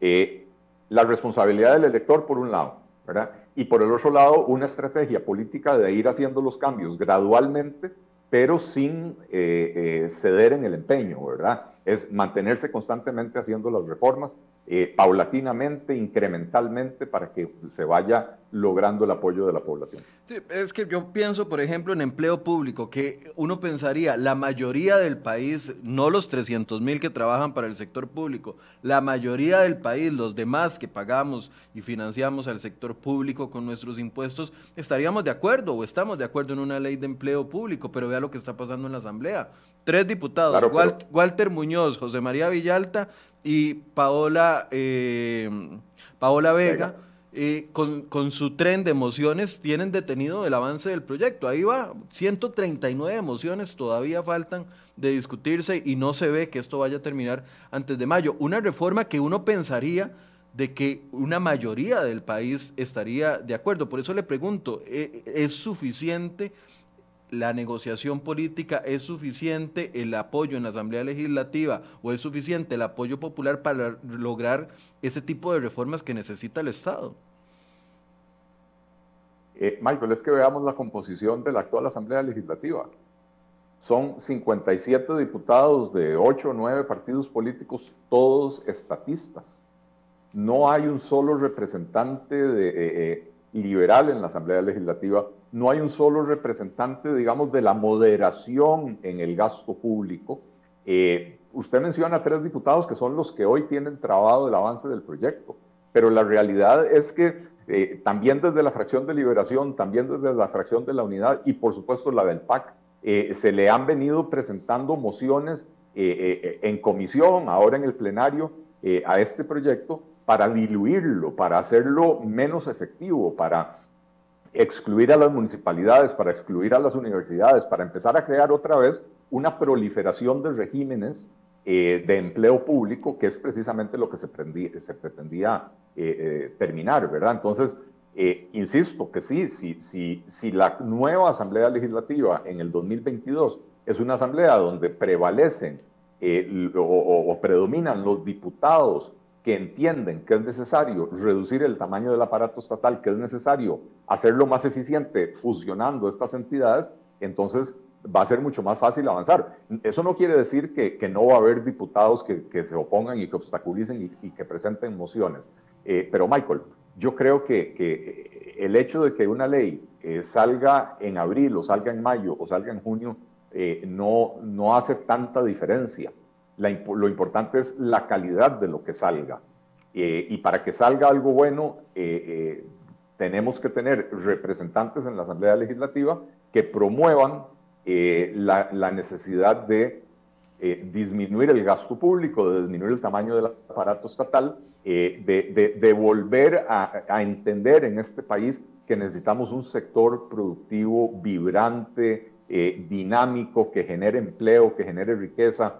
eh, la responsabilidad del elector por un lado, ¿verdad? Y por el otro lado una estrategia política de ir haciendo los cambios gradualmente, pero sin eh, eh, ceder en el empeño, ¿verdad? Es mantenerse constantemente haciendo las reformas, eh, paulatinamente, incrementalmente, para que se vaya logrando el apoyo de la población. Sí, es que yo pienso, por ejemplo, en empleo público, que uno pensaría, la mayoría del país, no los 300 mil que trabajan para el sector público, la mayoría del país, los demás que pagamos y financiamos al sector público con nuestros impuestos, estaríamos de acuerdo o estamos de acuerdo en una ley de empleo público, pero vea lo que está pasando en la Asamblea. Tres diputados, Walter Muñoz, José María Villalta y Paola, eh, Paola Vega eh, con, su tren de emociones tienen detenido el avance del proyecto. Ahí va, 139 emociones todavía faltan de discutirse y no se ve que esto vaya a terminar antes de mayo. Una reforma que uno pensaría de que una mayoría del país estaría de acuerdo. Por eso le pregunto, ¿e, ¿es suficiente la negociación política? ¿Es suficiente el apoyo en la Asamblea Legislativa o es suficiente el apoyo popular para lograr ese tipo de reformas que necesita el Estado? Eh, Michael, es que veamos la composición de la actual Asamblea Legislativa. Son 57 diputados de 8 o 9 partidos políticos, todos estatistas. No hay un solo representante de, eh, eh, liberal en la Asamblea Legislativa, no hay un solo representante, digamos, de la moderación en el gasto público. usted menciona tres diputados que son los que hoy tienen trabado el avance del proyecto, pero la realidad es que eh, también desde la fracción de liberación, también desde la fracción de la unidad y por supuesto la del PAC, eh, se le han venido presentando mociones eh, en comisión, ahora en el plenario, a este proyecto para diluirlo, para hacerlo menos efectivo, para excluir a las municipalidades, para excluir a las universidades, para empezar a crear otra vez una proliferación de regímenes de empleo público, que es precisamente lo que se, pretendía eh, eh, terminar, ¿verdad? Entonces, eh, insisto que sí, si, si, si la nueva Asamblea Legislativa en el 2022 es una asamblea donde prevalecen o, predominan los diputados que entienden que es necesario reducir el tamaño del aparato estatal, que es necesario hacerlo más eficiente fusionando estas entidades, entonces va a ser mucho más fácil avanzar. Eso no quiere decir que, no va a haber diputados que, se opongan y que obstaculicen y, que presenten mociones. Eh, pero Michael, yo creo que, el hecho de que una ley eh, salga en abril o salga en mayo o salga en junio eh, no hace tanta diferencia. Lo importante es la calidad de lo que salga. y para que salga algo bueno, tenemos que tener representantes en la Asamblea Legislativa que promuevan eh, la, necesidad de eh, disminuir el gasto público, de disminuir el tamaño del aparato estatal, eh, de, volver a, entender en este país que necesitamos un sector productivo vibrante, dinámico, que genere empleo, que genere riqueza,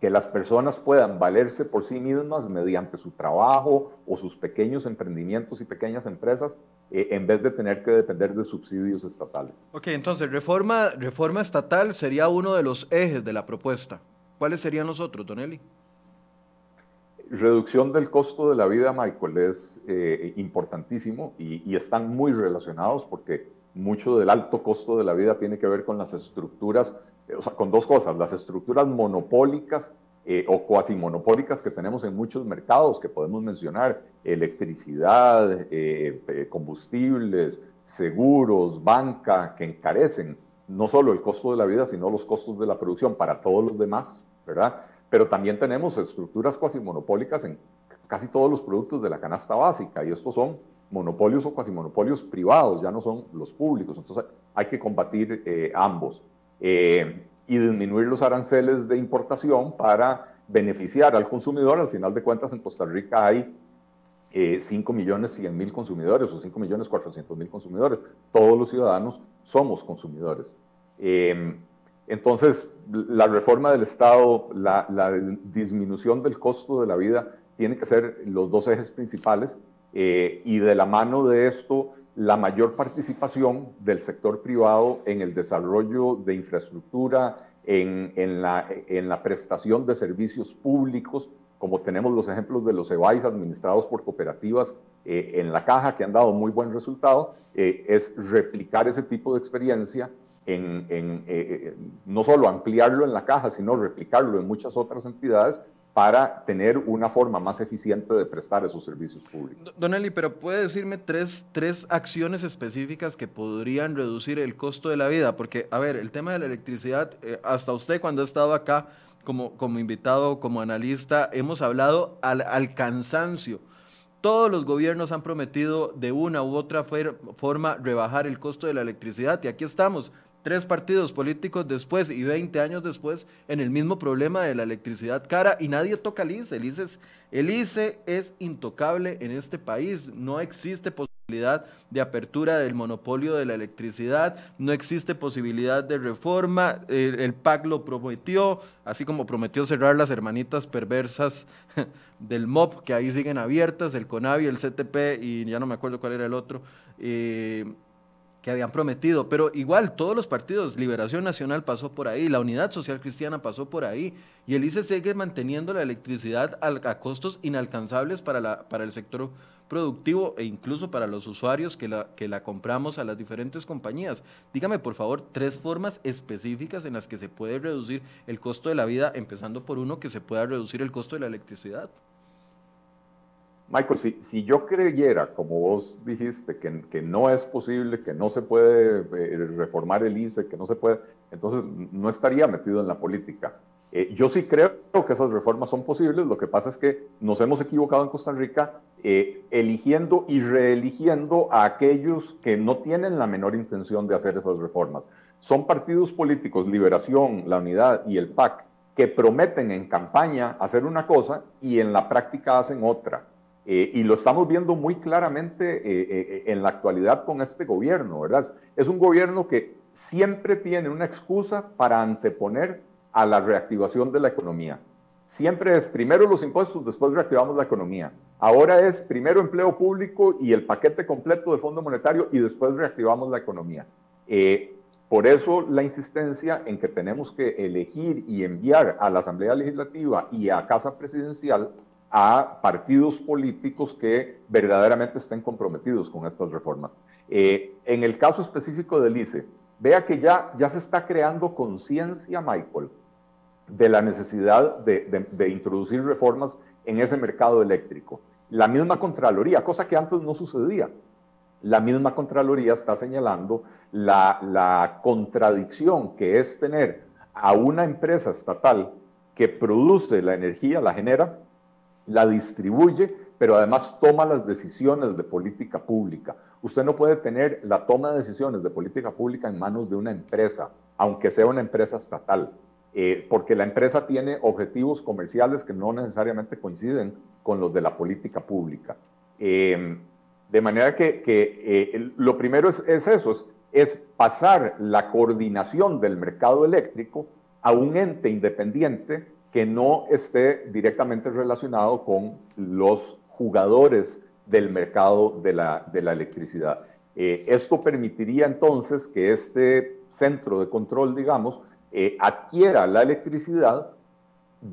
que las personas puedan valerse por sí mismas mediante su trabajo o sus pequeños emprendimientos y pequeñas empresas, eh, en vez de tener que depender de subsidios estatales. Ok, entonces, reforma, reforma estatal sería uno de los ejes de la propuesta. ¿Cuáles serían los otros, Don Eli? Reducción del costo de la vida, Michael, es eh, importantísimo y, y están muy relacionados porque mucho del alto costo de la vida tiene que ver con las estructuras o sea, con dos cosas, las estructuras monopólicas eh, o cuasi monopólicas que tenemos en muchos mercados que podemos mencionar, electricidad, eh, eh, combustibles, seguros, banca, que encarecen no solo el costo de la vida, sino los costos de la producción para todos los demás, ¿verdad? Pero también tenemos estructuras cuasi monopólicas en casi todos los productos de la canasta básica, y estos son monopolios o cuasi monopolios privados, ya no son los públicos. Entonces hay que combatir ambos. Eh, y disminuir los aranceles de importación para beneficiar al consumidor. Al final de cuentas, en Costa Rica hay eh, 5 millones 100 mil consumidores o 5 millones 400 mil consumidores. Todos los ciudadanos somos consumidores. Eh, entonces, la reforma del Estado, la, la, disminución del costo de la vida, tiene que ser los dos ejes principales eh, y de la mano de esto, la mayor participación del sector privado en el desarrollo de infraestructura, en, en, la, en la, prestación de servicios públicos, como tenemos los ejemplos de los EBAIS administrados por cooperativas eh, en la caja, que han dado muy buen resultado, eh, es replicar ese tipo de experiencia en, en eh, no solo ampliarlo en la caja, sino replicarlo en muchas otras entidades para tener una forma más eficiente de prestar esos servicios públicos. Don Eli, pero puede decirme tres, tres acciones específicas que podrían reducir el costo de la vida, porque, a ver, el tema de la electricidad, eh, hasta usted cuando ha estado acá como, como invitado, como analista, hemos hablado al, al cansancio. Todos los gobiernos han prometido de una u otra forma rebajar el costo de la electricidad y aquí estamos tres partidos políticos después y 20 años después en el mismo problema de la electricidad cara y nadie toca el ICE. El ICE es, el ICE es intocable en este país. No existe posibilidad de apertura del monopolio de la electricidad, no existe posibilidad de reforma. El, el PAC lo prometió, así como prometió cerrar las hermanitas perversas *laughs* del MOP, que ahí siguen abiertas, el CONAVI, el CTP y ya no me acuerdo cuál era el otro. Eh, que habían prometido, pero igual todos los partidos, Liberación Nacional pasó por ahí, la Unidad Social Cristiana pasó por ahí, y el ICE sigue manteniendo la electricidad a, costos inalcanzables para, la, para el sector productivo e incluso para los usuarios que la, que la compramos a las diferentes compañías. Dígame, por favor, tres formas específicas en las que se puede reducir el costo de la vida, empezando por uno, que se pueda reducir el costo de la electricidad. Michael, si, yo creyera, como vos dijiste, que, no es posible, que no se puede eh, reformar el ICE, que no se puede, entonces no estaría metido en la política. Eh, yo sí creo que esas reformas son posibles, lo que pasa es que nos hemos equivocado en Costa Rica eh, eligiendo y reeligiendo a aquellos que no tienen la menor intención de hacer esas reformas. Son partidos políticos, Liberación, la Unidad y el PAC, que prometen en campaña hacer una cosa y en la práctica hacen otra. Eh, y lo estamos viendo muy claramente eh, eh, en la actualidad con este gobierno, ¿verdad? Es un gobierno que siempre tiene una excusa para anteponer a la reactivación de la economía. Siempre es primero los impuestos, después reactivamos la economía. Ahora es primero empleo público y el paquete completo de Fondo Monetario y después reactivamos la economía. por eso la insistencia en que tenemos que elegir y enviar a la Asamblea Legislativa y a Casa Presidencial a partidos políticos que verdaderamente estén comprometidos con estas reformas. Eh, en el caso específico del ICE, vea que ya, ya se está creando conciencia, Michael, de la necesidad de, introducir reformas en ese mercado eléctrico. La misma Contraloría, cosa que antes no sucedía, la misma Contraloría está señalando la, la contradicción que es tener a una empresa estatal que produce la energía, la genera, la distribuye, pero además toma las decisiones de política pública. Usted no puede tener la toma de decisiones de política pública en manos de una empresa, aunque sea una empresa estatal, eh, porque la empresa tiene objetivos comerciales que no necesariamente coinciden con los de la política pública. Em, de manera que, eh, lo primero es, eso, es, es pasar la coordinación del mercado eléctrico a un ente independiente que no esté directamente relacionado con los jugadores del mercado de la, de la electricidad. Eh, esto permitiría entonces que este centro de control, digamos, eh, adquiera la electricidad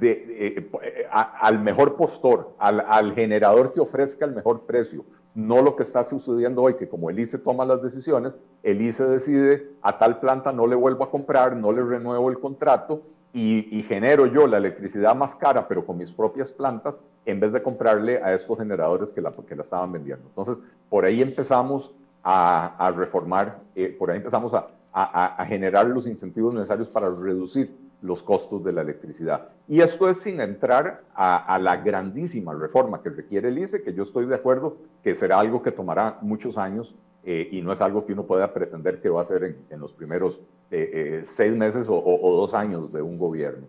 eh, al mejor postor, al, al, generador que ofrezca el mejor precio. No lo que está sucediendo hoy, que como el ICE toma las decisiones, el ICE decide a tal planta no le vuelvo a comprar, no le renuevo el contrato y, genero yo la electricidad más cara, pero con mis propias plantas, en vez de comprarle a estos generadores que la, que la estaban vendiendo. Entonces, por ahí empezamos a, reformar, eh, por ahí empezamos a, a, generar los incentivos necesarios para reducir los costos de la electricidad. Y esto es sin entrar a, la grandísima reforma que requiere el ICE, que yo estoy de acuerdo que será algo que tomará muchos años eh, y no es algo que uno pueda pretender que va a ser en, los primeros eh, eh, seis meses o, dos años de un gobierno.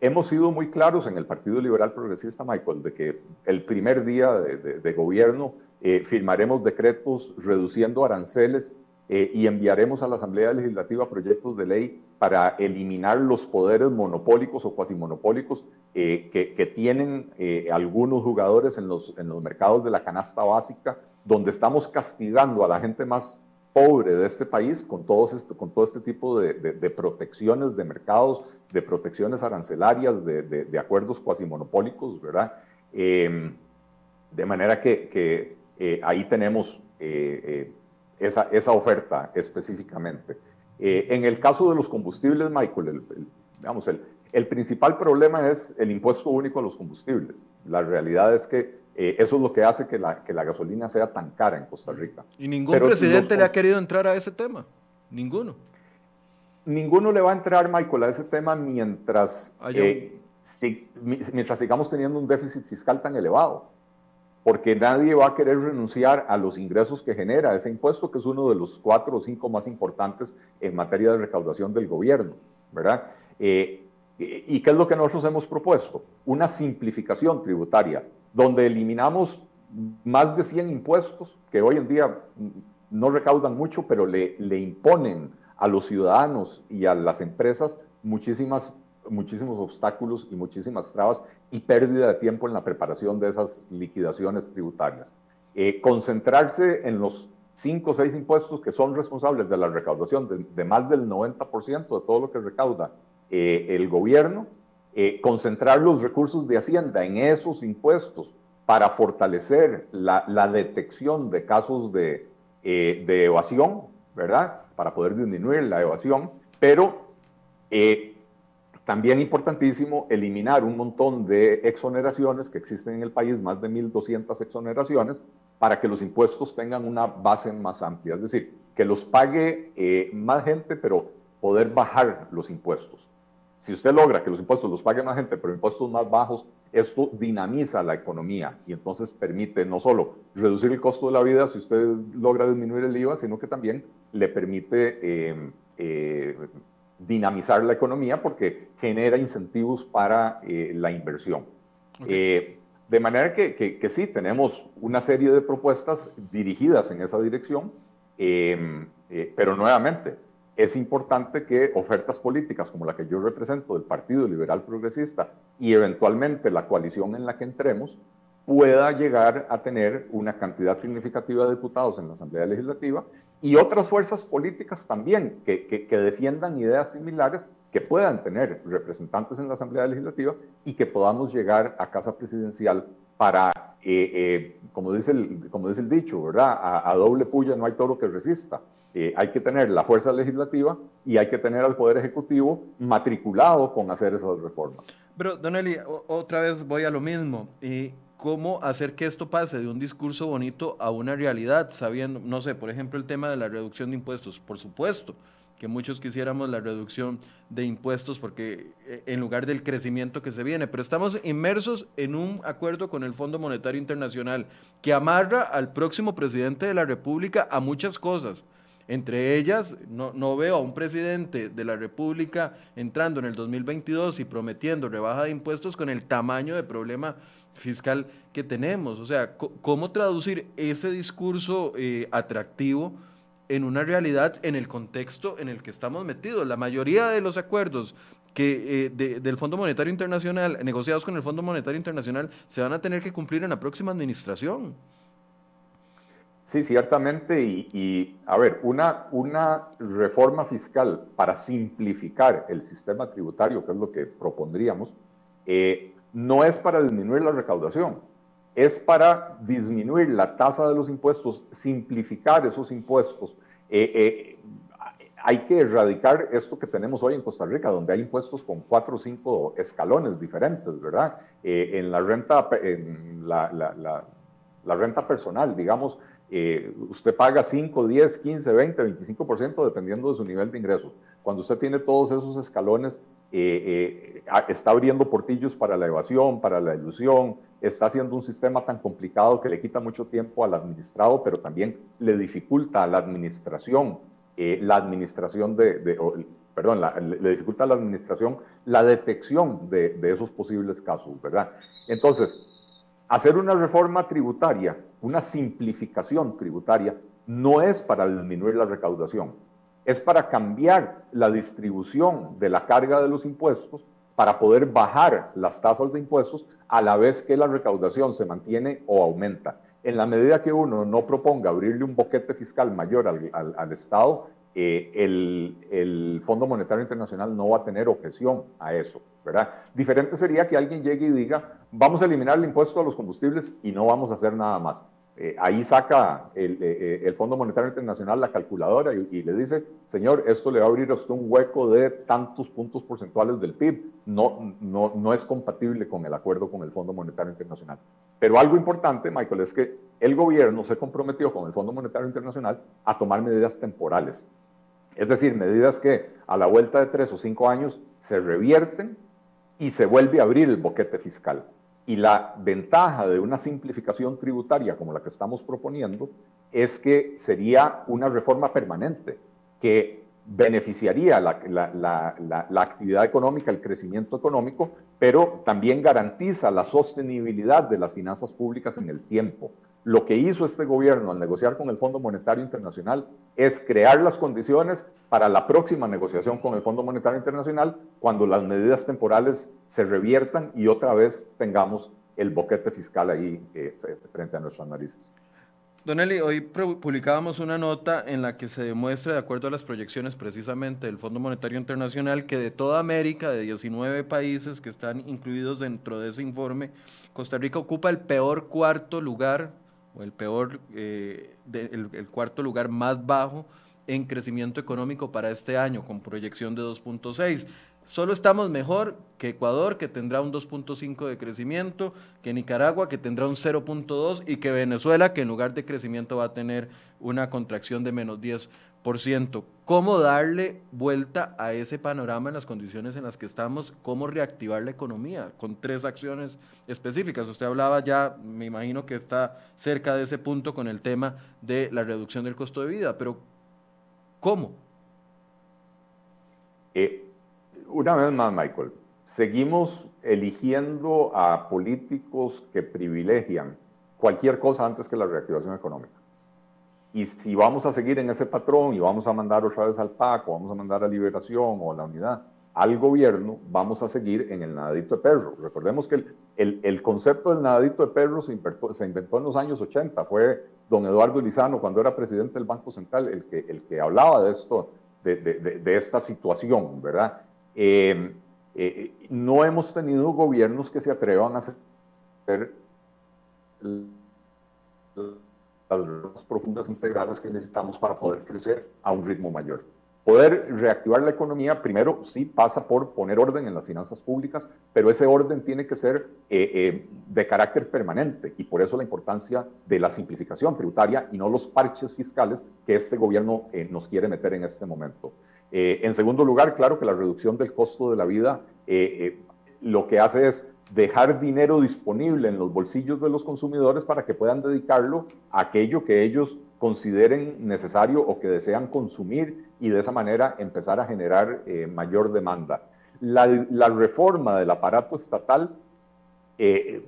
hemos sido muy claros en el Partido Liberal Progresista, Michael, de que el primer día de, gobierno firmaremos decretos reduciendo aranceles y enviaremos a la Asamblea Legislativa proyectos de ley para eliminar los poderes monopólicos o cuasimonopólicos que, que, tienen algunos jugadores en los, en los mercados de la canasta básica donde estamos castigando a la gente más pobre de este país con, todos esto, con todo este tipo de, protecciones de mercados, de protecciones arancelarias, de, acuerdos cuasimonopólicos, ¿verdad? Em, de manera que, eh, ahí tenemos eh, eh, esa, esa, oferta específicamente. En el caso de los combustibles, Michael, el, digamos, el, el principal problema es el impuesto único a los combustibles. La realidad es que eh, eso es lo que hace que la, que la gasolina sea tan cara en Costa Rica. ¿Y ningún presidente le ha querido entrar a ese tema? Ninguno. Ninguno le va a entrar, Michael, a ese tema mientras, ah, eh, mientras sigamos teniendo un déficit fiscal tan elevado. Porque nadie va a querer renunciar a los ingresos que genera ese impuesto, que es uno de los cuatro o cinco más importantes en materia de recaudación del gobierno, ¿verdad? Eh, ¿Y qué es lo que nosotros hemos propuesto? Una simplificación tributaria donde eliminamos más de 100 impuestos que hoy en día no recaudan mucho, pero le, le imponen a los ciudadanos y a las empresas muchísimas, muchísimos obstáculos y muchísimas trabas y pérdida de tiempo en la preparación de esas liquidaciones tributarias. Eh, concentrarse en los 5 o 6 impuestos que son responsables de la recaudación de, más del 90% de todo lo que recauda eh, el gobierno eh, concentrar los recursos de Hacienda en esos impuestos para fortalecer la, detección de casos de, evasión, ¿verdad? Para poder disminuir la evasión, pero también importantísimo eliminar un montón de exoneraciones que existen en el país, más de 1.200 exoneraciones, para que los impuestos tengan una base más amplia, es decir, que los pague más gente, pero poder bajar los impuestos. Si usted logra que los impuestos los pague más gente, pero impuestos más bajos, esto dinamiza la economía y entonces permite no solo reducir el costo de la vida si usted logra disminuir el IVA, sino que también le permite eh, eh, dinamizar la economía porque genera incentivos para eh, la inversión. de manera que, que, sí, tenemos una serie de propuestas dirigidas en esa dirección, pero nuevamente, es importante que ofertas políticas como la que yo represento del Partido Liberal Progresista y eventualmente la coalición en la que entremos pueda llegar a tener una cantidad significativa de diputados en la Asamblea Legislativa y otras fuerzas políticas también que, que, defiendan ideas similares que puedan tener representantes en la Asamblea Legislativa y que podamos llegar a Casa Presidencial para, eh, eh, como dice el, como dice el dicho, ¿verdad? A, doble puya no hay toro que resista. Eh, hay que tener la fuerza legislativa y hay que tener al Poder Ejecutivo matriculado con hacer esas reformas. Pero, Don otra vez voy a lo mismo. ¿Cómo hacer que esto pase de un discurso bonito a una realidad, sabiendo, no sé, por ejemplo, el tema de la reducción de impuestos? Por supuesto, que muchos quisiéramos la reducción de impuestos porque eh, en lugar del crecimiento que se viene, pero estamos inmersos en un acuerdo con el Fondo Monetario Internacional que amarra al próximo presidente de la República a muchas cosas. Entre ellas, no, veo a un presidente de la República entrando en el 2022 y prometiendo rebaja de impuestos con el tamaño de problema fiscal que tenemos. O sea, ¿cómo traducir ese discurso eh, atractivo? en una realidad en el contexto en el que estamos metidos. La mayoría de los acuerdos que eh, del Fondo Monetario Internacional, negociados con el Fondo Monetario Internacional, se van a tener que cumplir en la próxima administración. Sí, ciertamente. Y, a ver, una, una reforma fiscal para simplificar el sistema tributario, que es lo que propondríamos, eh, no es para disminuir la recaudación, es para disminuir la tasa de los impuestos, simplificar esos impuestos. Eh, eh, hay que erradicar esto que tenemos hoy en Costa Rica, donde hay impuestos con cuatro o cinco escalones diferentes, ¿verdad? En la renta, en la, renta personal, digamos, usted paga 5, 10, 15, 20, 25% dependiendo de su nivel de ingresos. Cuando usted tiene todos esos escalones, está abriendo portillos para la evasión, para la ilusión, está haciendo un sistema tan complicado que le quita mucho tiempo al administrado, pero también le dificulta a la administración, eh, la administración de, perdón, le dificulta a la administración la detección de, de esos posibles casos, ¿verdad? Entonces, hacer una reforma tributaria, una simplificación tributaria, no es para disminuir la recaudación, es para cambiar la distribución de la carga de los impuestos para poder bajar las tasas de impuestos a la vez que la recaudación se mantiene o aumenta. En la medida que uno no proponga abrirle un boquete fiscal mayor al, Estado, eh, el, el, Fondo Monetario Internacional no va a tener objeción a eso, ¿verdad? Diferente sería que alguien llegue y diga, vamos a eliminar el impuesto a los combustibles y no vamos a hacer nada más. Eh, ahí saca el, eh, eh, el, Fondo Monetario Internacional la calculadora y, le dice, señor, esto le va a abrir a usted un hueco de tantos puntos porcentuales del PIB. No, no, no es compatible con el acuerdo con el Fondo Monetario Internacional. Pero algo importante, Michael, es que el gobierno se comprometió con el Fondo Monetario Internacional a tomar medidas temporales. Es decir, medidas que a la vuelta de tres o cinco años se revierten y se vuelve a abrir el boquete fiscal. Y la ventaja de una simplificación tributaria como la que estamos proponiendo es que sería una reforma permanente que beneficiaría la, actividad económica, el crecimiento económico, pero también garantiza la sostenibilidad de las finanzas públicas en el tiempo. Lo que hizo este gobierno al negociar con el Fondo Monetario Internacional es crear las condiciones para la próxima negociación con el Fondo Monetario Internacional cuando las medidas temporales se reviertan y otra vez tengamos el boquete fiscal ahí eh, frente a nuestras narices. Don Eli, hoy publicábamos una nota en la que se demuestra, de acuerdo a las proyecciones precisamente del Fondo Monetario Internacional, que de toda América, de 19 países que están incluidos dentro de ese informe, Costa Rica ocupa el peor cuarto lugar el peor, eh, el, cuarto lugar más bajo en crecimiento económico para este año, con proyección de 2.6. Solo estamos mejor que Ecuador, que tendrá un 2.5 de crecimiento, que Nicaragua, que tendrá un 0.2, y que Venezuela, que en lugar de crecimiento va a tener una contracción de menos 10%. ¿Cómo darle vuelta a ese panorama en las condiciones en las que estamos? ¿Cómo reactivar la economía? Con tres acciones específicas. Usted hablaba ya, me imagino que está cerca de ese punto con el tema de la reducción del costo de vida, pero ¿cómo? Eh, una vez más, Michael, seguimos eligiendo a políticos que privilegian cualquier cosa antes que la reactivación económica. Y si vamos a seguir en ese patrón y vamos a mandar otra vez al PAC o vamos a mandar a Liberación o a la Unidad al gobierno, vamos a seguir en el nadadito de perro. Recordemos que el, el, concepto del nadadito de perro se inventó, se inventó, en los años 80. Fue don Eduardo Lizano, cuando era presidente del Banco Central, el que, el que hablaba de esto, de, de, de esta situación, ¿verdad? Eh, eh, no hemos tenido gobiernos que se atrevan a hacer las profundas integrales que necesitamos para poder crecer a un ritmo mayor. Poder reactivar la economía, primero, sí pasa por poner orden en las finanzas públicas, pero ese orden tiene que ser eh, eh, de carácter permanente y por eso la importancia de la simplificación tributaria y no los parches fiscales que este gobierno eh, nos quiere meter en este momento. en segundo lugar, claro que la reducción del costo de la vida lo que hace es dejar dinero disponible en los bolsillos de los consumidores para que puedan dedicarlo a aquello que ellos consideren necesario o que desean consumir y de esa manera empezar a generar eh, mayor demanda. La, reforma del aparato estatal eh,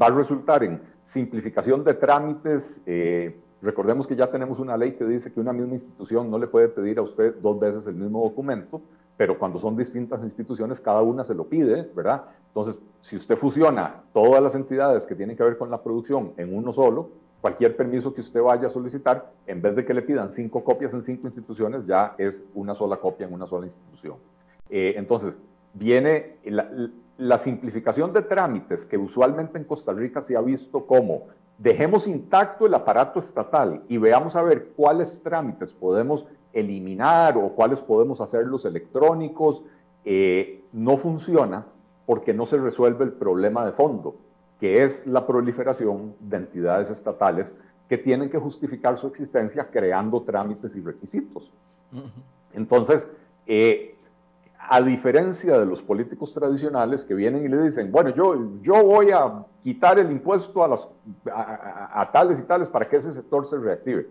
va a resultar en simplificación de trámites. Eh, recordemos que ya tenemos una ley que dice que una misma institución no le puede pedir a usted dos veces el mismo documento, pero cuando son distintas instituciones, cada una se lo pide, ¿verdad? Entonces, si usted fusiona todas las entidades que tienen que ver con la producción en uno solo, cualquier permiso que usted vaya a solicitar, en vez de que le pidan cinco copias en cinco instituciones, ya es una sola copia en una sola institución. Eh, entonces, viene la, la, simplificación de trámites que usualmente en Costa Rica se ha visto como dejemos intacto el aparato estatal y veamos a ver cuáles trámites podemos eliminar o cuáles podemos hacerlos electrónicos, eh, no funciona porque no se resuelve el problema de fondo, que es la proliferación de entidades estatales que tienen que justificar su existencia creando trámites y requisitos. Entonces, eh, a diferencia de los políticos tradicionales que vienen y le dicen, bueno, yo, yo voy a quitar el impuesto a, las, a, tales y tales para que ese sector se reactive.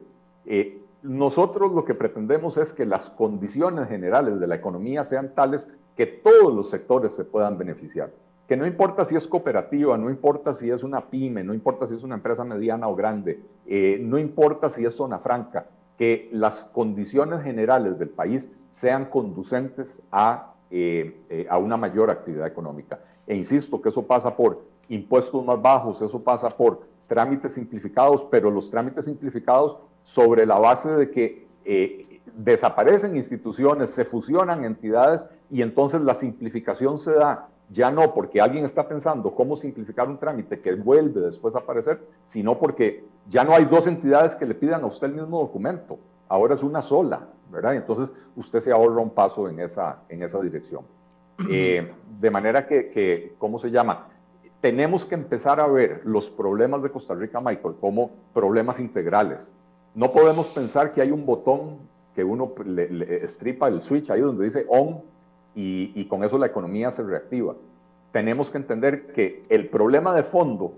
Eh, nosotros lo que pretendemos es que las condiciones generales de la economía sean tales que todos los sectores se puedan beneficiar. Que no importa si es cooperativa, no importa si es una pyme, no importa si es una empresa mediana o grande, eh, no importa si es zona franca, que las condiciones generales del país sean conducentes a, eh, eh, a una mayor actividad económica. E insisto que eso pasa por impuestos más bajos, eso pasa por trámites simplificados, pero los trámites simplificados sobre la base de que eh, desaparecen instituciones, se fusionan entidades y entonces la simplificación se da ya no porque alguien está pensando cómo simplificar un trámite que vuelve después a aparecer, sino porque ya no hay dos entidades que le pidan a usted el mismo documento, ahora es una sola, ¿verdad? entonces usted se ahorra un paso en esa, en esa dirección. Eh, de manera que, que, ¿cómo se llama? Tenemos que empezar a ver los problemas de Costa Rica, Michael, como problemas integrales no podemos pensar que hay un botón que uno le, estripa el switch ahí donde dice on y, con eso la economía se reactiva. Tenemos que entender que el problema de fondo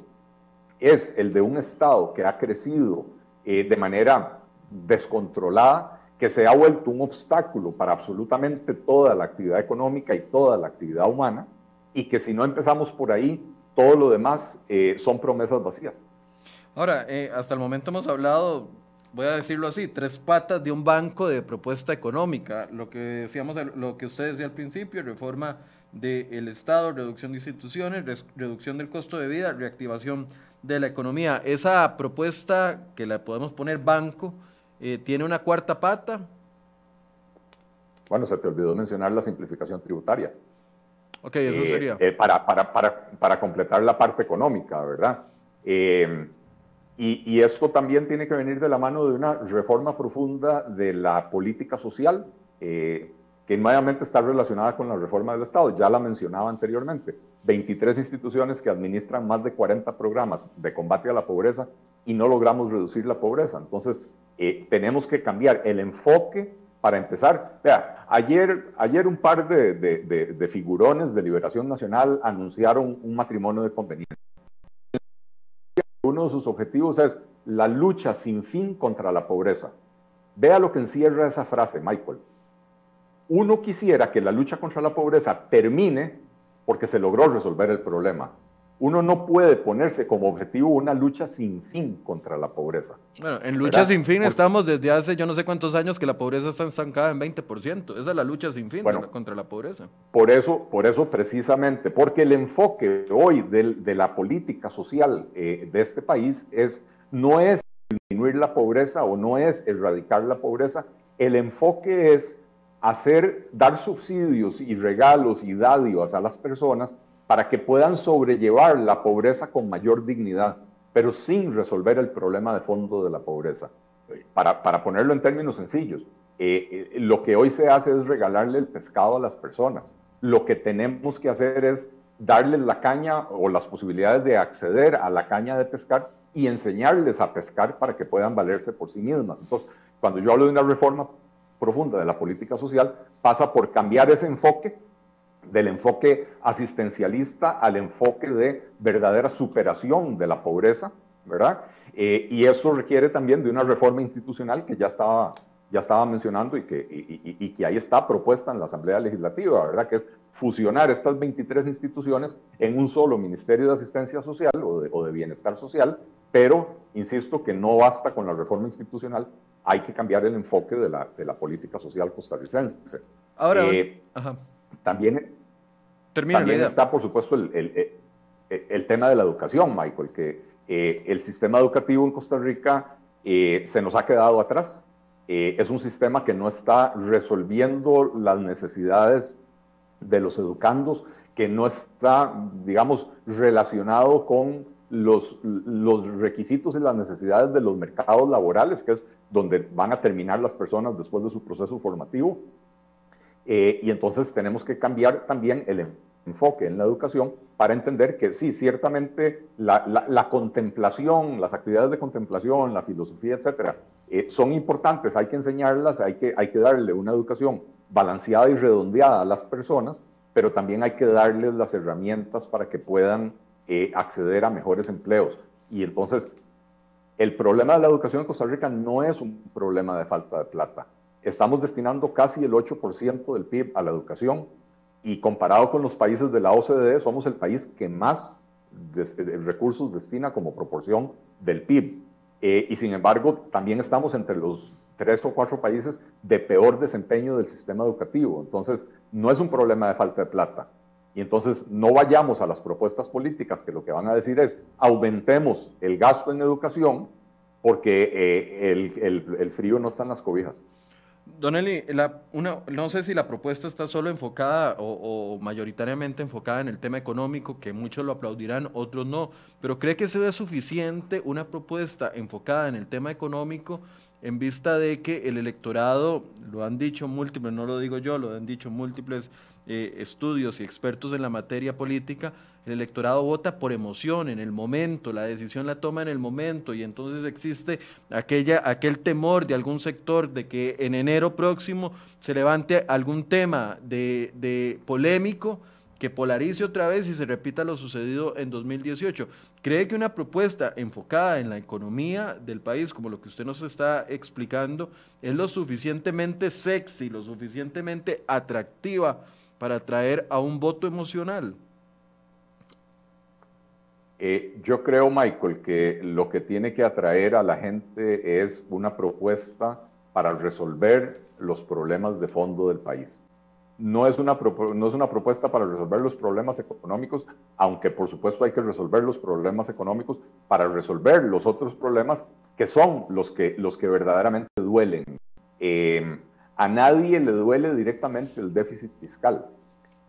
es el de un Estado que ha crecido eh, de manera descontrolada, que se ha vuelto un obstáculo para absolutamente toda la actividad económica y toda la actividad humana, y que si no empezamos por ahí, todo lo demás eh, son promesas vacías. Ahora, eh, hasta el momento hemos hablado voy a decirlo así, tres patas de un banco de propuesta económica. Lo que decíamos, lo que usted decía al principio, reforma del Estado, reducción de instituciones, reducción del costo de vida, reactivación de la economía. Esa propuesta que la podemos poner banco, eh, ¿tiene una cuarta pata? Bueno, se te olvidó mencionar la simplificación tributaria. Ok, eso eh, sería. Eh, para, para, para, para, completar la parte económica, ¿verdad? Y, esto también tiene que venir de la mano de una reforma profunda de la política social, eh, que inmediatamente está relacionada con la reforma del Estado. Ya la mencionaba anteriormente. 23 instituciones que administran más de 40 programas de combate a la pobreza y no logramos reducir la pobreza. Entonces, eh, tenemos que cambiar el enfoque para empezar. Vea, ayer, ayer un par de, de figurones de Liberación Nacional anunciaron un matrimonio de conveniencia uno de sus objetivos es la lucha sin fin contra la pobreza. Vea lo que encierra esa frase, Michael. Uno quisiera que la lucha contra la pobreza termine porque se logró resolver el problema. Uno no puede ponerse como objetivo una lucha sin fin contra la pobreza. Bueno, en lucha sin fin estamos desde hace yo no sé cuántos años que la pobreza está estancada en 20%. Esa es la lucha sin fin contra la pobreza. Por eso, por eso precisamente, porque el enfoque hoy de, la política social eh, de este país es, no es disminuir la pobreza o no es erradicar la pobreza, el enfoque es hacer, dar subsidios y regalos y dádivas a las personas para que puedan sobrellevar la pobreza con mayor dignidad. pero sin resolver el problema de fondo de la pobreza. Para, para ponerlo en términos sencillos, eh, eh, lo que hoy se hace es regalarle el pescado a las personas. Lo que tenemos que hacer es darles la caña o las posibilidades de acceder a la caña de pescar y enseñarles a pescar para que puedan valerse por sí mismas. Entonces, cuando yo hablo de una reforma profunda de la política social, pasa por cambiar ese enfoque del enfoque asistencialista al enfoque de verdadera superación de la pobreza, ¿verdad? Eh, y eso requiere también de una reforma institucional que ya estaba, ya estaba mencionando y que, y, que ahí está propuesta en la Asamblea Legislativa, ¿verdad? Que es fusionar estas 23 instituciones en un solo Ministerio de Asistencia Social o de, o de Bienestar Social, pero insisto que no basta con la reforma institucional, hay que cambiar el enfoque de la, de la política social costarricense. Ahora, eh, también, también está, por supuesto, el, el, el, tema de la educación, Michael, que eh, el sistema educativo en Costa Rica eh, se nos ha quedado atrás. es un sistema que no está resolviendo las necesidades de los educandos, que no está, digamos, relacionado con los, los requisitos y las necesidades de los mercados laborales, que es donde van a terminar las personas después de su proceso formativo. Eh, y entonces tenemos que cambiar también el enfoque en la educación para entender que sí, ciertamente la, la, contemplación, las actividades de contemplación, la filosofía, etcétera, eh, son importantes, hay que enseñarlas, hay que, hay que darle una educación balanceada y redondeada a las personas, pero también hay que darles las herramientas para que puedan eh, acceder a mejores empleos. Y entonces, el problema de la educación en Costa Rica no es un problema de falta de plata. Estamos destinando casi el 8% del PIB a la educación y comparado con los países de la OCDE, somos el país que más recursos destina como proporción del PIB. Eh, y sin embargo, también estamos entre los tres o cuatro países de peor desempeño del sistema educativo. Entonces, no es un problema de falta de plata. Y entonces no vayamos a las propuestas políticas que lo que van a decir es aumentemos el gasto en educación porque eh, el, el, frío no está en las cobijas. Don Eli, una, no sé si la propuesta está solo enfocada o, mayoritariamente enfocada en el tema económico, que muchos lo aplaudirán, otros no, pero ¿cree que se ve suficiente una propuesta enfocada en el tema económico en vista de que el electorado, lo han dicho múltiples, no lo digo yo, lo han dicho múltiples eh, estudios y expertos en la materia política, el electorado vota por emoción, en el momento, la decisión la toma en el momento y entonces existe aquella, aquel temor de algún sector de que en enero próximo se levante algún tema de, de polémico que polarice otra vez y se repita lo sucedido en 2018. ¿Cree que una propuesta enfocada en la economía del país, como lo que usted nos está explicando, es lo suficientemente sexy, lo suficientemente atractiva para atraer a un voto emocional? Eh, yo creo, Michael, que lo que tiene que atraer a la gente es una propuesta para resolver los problemas de fondo del país. No es, una, no es una propuesta para resolver los problemas económicos, aunque por supuesto hay que resolver los problemas económicos para resolver los otros problemas que son los que, los que verdaderamente duelen. Eh, a nadie le duele directamente el déficit fiscal.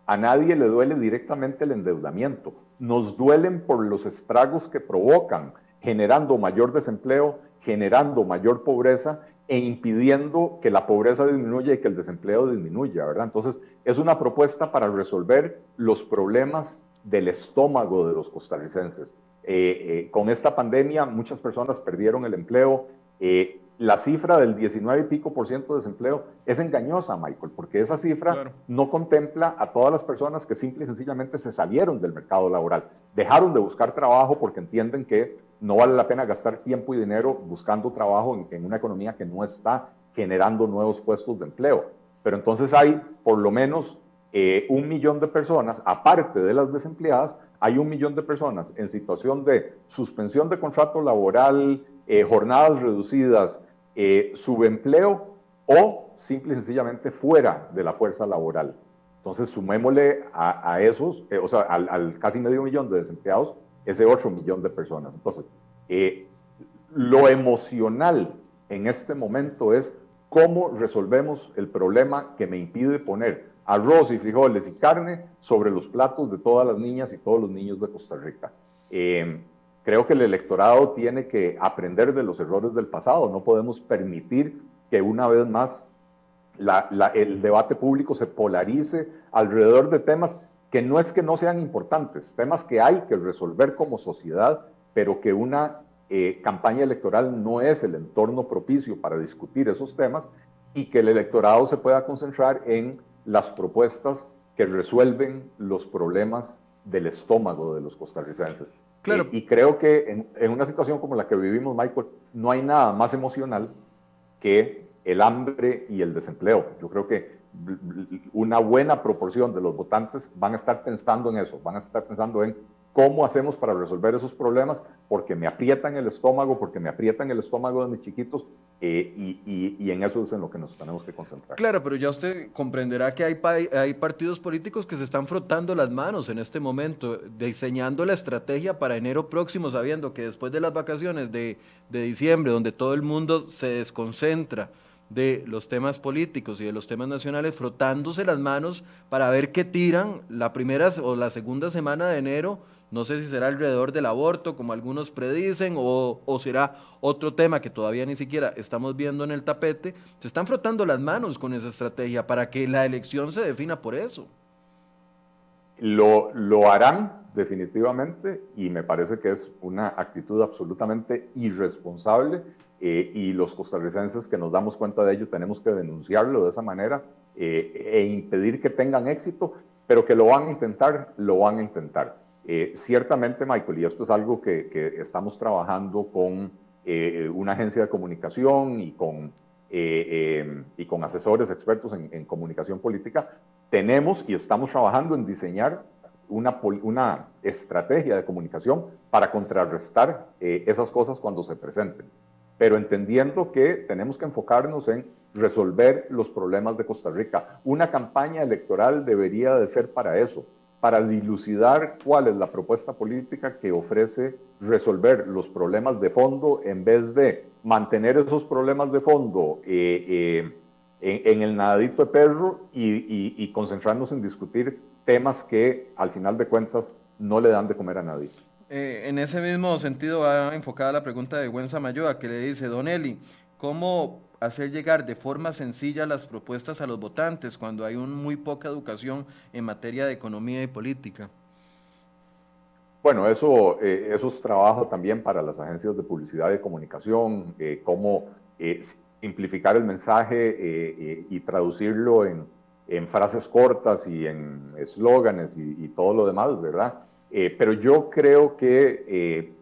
A nadie le duele directamente el endeudamiento. Nos duelen por los estragos que provocan, generando mayor desempleo, generando mayor pobreza e impidiendo que la pobreza disminuya y que el desempleo disminuya, ¿verdad? Entonces, es una propuesta para resolver los problemas del estómago de los costarricenses. Eh, eh, con esta pandemia, muchas personas perdieron el empleo. Eh, la cifra del 19 y pico por ciento de desempleo es engañosa, Michael, porque esa cifra no contempla a todas las personas que simple y sencillamente se salieron del mercado laboral, dejaron de buscar trabajo porque entienden que no vale la pena gastar tiempo y dinero buscando trabajo en, una economía que no está generando nuevos puestos de empleo. Pero entonces hay por lo menos eh, un millón de personas, aparte de las desempleadas, hay un millón de personas en situación de suspensión de contrato laboral, eh, jornadas reducidas, eh, subempleo o simple y sencillamente fuera de la fuerza laboral. Entonces, sumémosle a, esos, eh, o sea, al, casi medio millón de desempleados, ese otro millón de personas. Entonces, lo emocional en este momento es cómo resolvemos el problema que me impide poner arroz y frijoles y carne sobre los platos de todas las niñas y todos los niños de Costa Rica. Creo que el electorado tiene que aprender de los errores del pasado. No podemos permitir que una vez más el debate público se polarice alrededor de temas que no es que no sean importantes, temas que hay que resolver como sociedad, pero que una eh, campaña electoral no es el entorno propicio para discutir esos temas y que el electorado se pueda concentrar en las propuestas que resuelven los problemas del estómago de los costarricenses. Claro. y creo que en, en, una situación como la que vivimos, Michael, no hay nada más emocional que el hambre y el desempleo. Yo creo que una buena proporción de los votantes van a estar pensando en eso, van a estar pensando en cómo hacemos para resolver esos problemas, porque me aprietan el estómago, porque me aprietan el estómago de mis chiquitos, eh, y, en eso es en lo que nos tenemos que concentrar. Claro, pero ya usted comprenderá que hay, hay partidos políticos que se están frotando las manos en este momento, diseñando la estrategia para enero próximo, sabiendo que después de las vacaciones de, de diciembre, donde todo el mundo se desconcentra, de los temas políticos y de los temas nacionales, frotándose las manos para ver qué tiran la primera o la segunda semana de enero. No sé si será alrededor del aborto, como algunos predicen, o, será otro tema que todavía ni siquiera estamos viendo en el tapete. Se están frotando las manos con esa estrategia para que la elección se defina por eso. Lo, lo harán definitivamente y me parece que es una actitud absolutamente irresponsable eh, y los costarricenses que nos damos cuenta de ello tenemos que denunciarlo de esa manera eh, e impedir que tengan éxito, pero que lo van a intentar, lo van a intentar. Eh, ciertamente, Michael, y esto es algo que, que estamos trabajando con una agencia de comunicación y con, y con asesores expertos en, en, comunicación política, tenemos y estamos trabajando en diseñar una, una estrategia de comunicación para contrarrestar esas cosas cuando se presenten pero entendiendo que tenemos que enfocarnos en resolver los problemas de Costa Rica. Una campaña electoral debería de ser para eso, para dilucidar cuál es la propuesta política que ofrece resolver los problemas de fondo en vez de mantener esos problemas de fondo eh, eh, en, el nadadito de perro y, y concentrarnos en discutir temas que al final de cuentas no le dan de comer a nadie. Eh, en ese mismo sentido va enfocada la pregunta de Gwen Samayoa, que le dice, Don Eli, ¿cómo hacer llegar de forma sencilla las propuestas a los votantes cuando hay un muy poca educación en materia de economía y política? Bueno, eso, eh, eso es trabajo también para las agencias de publicidad y comunicación, eh, cómo simplificar el mensaje y traducirlo en, frases cortas y en eslóganes y todo lo demás, ¿verdad? Eh, pero yo creo que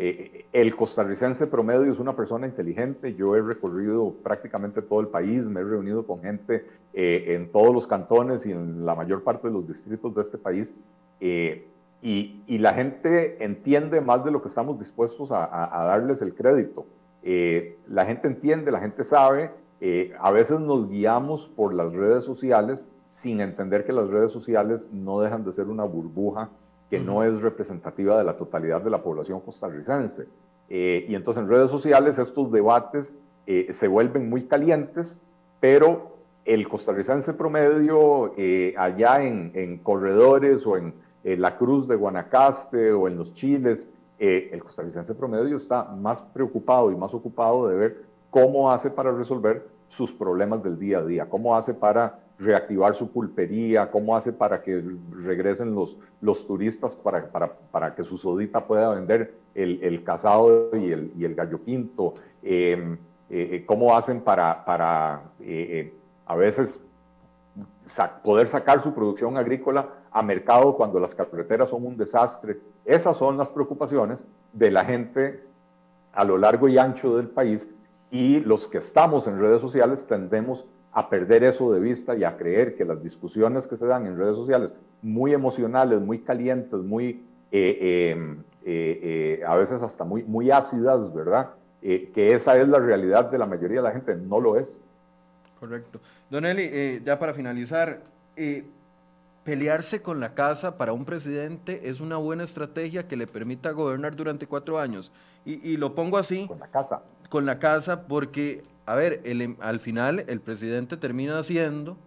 eh, eh, el costarricense promedio es una persona inteligente. Yo he recorrido prácticamente todo el país, me he reunido con gente en todos los cantones y en la mayor parte de los distritos de este país. Y, y, la gente entiende más de lo que estamos dispuestos a darles el crédito. la gente entiende, la gente sabe. a veces nos guiamos por las redes sociales sin entender que las redes sociales no dejan de ser una burbuja que no es representativa de la totalidad de la población costarricense. Eh, y entonces en redes sociales estos debates eh, se vuelven muy calientes, pero el costarricense promedio eh, allá en, corredores o en la Cruz de Guanacaste o en los Chiles, el costarricense promedio está más preocupado y más ocupado de ver cómo hace para resolver sus problemas del día a día, cómo hace para reactivar su pulpería, cómo hace para que regresen los, los turistas para, para, para que su sodita pueda vender el, el y el, y el gallo pinto, em, eh, eh, cómo hacen para, para eh, a veces poder sacar su producción agrícola a mercado cuando las carreteras son un desastre. Esas son las preocupaciones de la gente a lo largo y ancho del país y los que estamos en redes sociales tendemos a perder eso de vista y a creer que las discusiones que se dan en redes sociales, muy emocionales, muy calientes, muy, eh, em, eh, eh, a veces hasta muy, muy ácidas, ¿verdad? que esa es la realidad de la mayoría de la gente, no lo es. Correcto. Don Eli, ya para finalizar, pelearse con la casa para un presidente es una buena estrategia que le permita gobernar durante cuatro años. Y, y lo pongo así. Con la casa. Con la casa porque a ver, el, em, al final el presidente termina siendo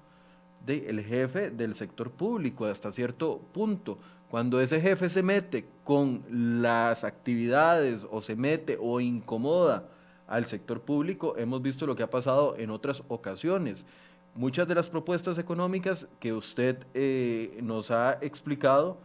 del jefe del sector público hasta cierto punto. Cuando ese jefe se mete con las actividades o se mete o incomoda al sector público, hemos visto lo que ha pasado en otras ocasiones. Muchas de las propuestas económicas que usted eh, nos ha explicado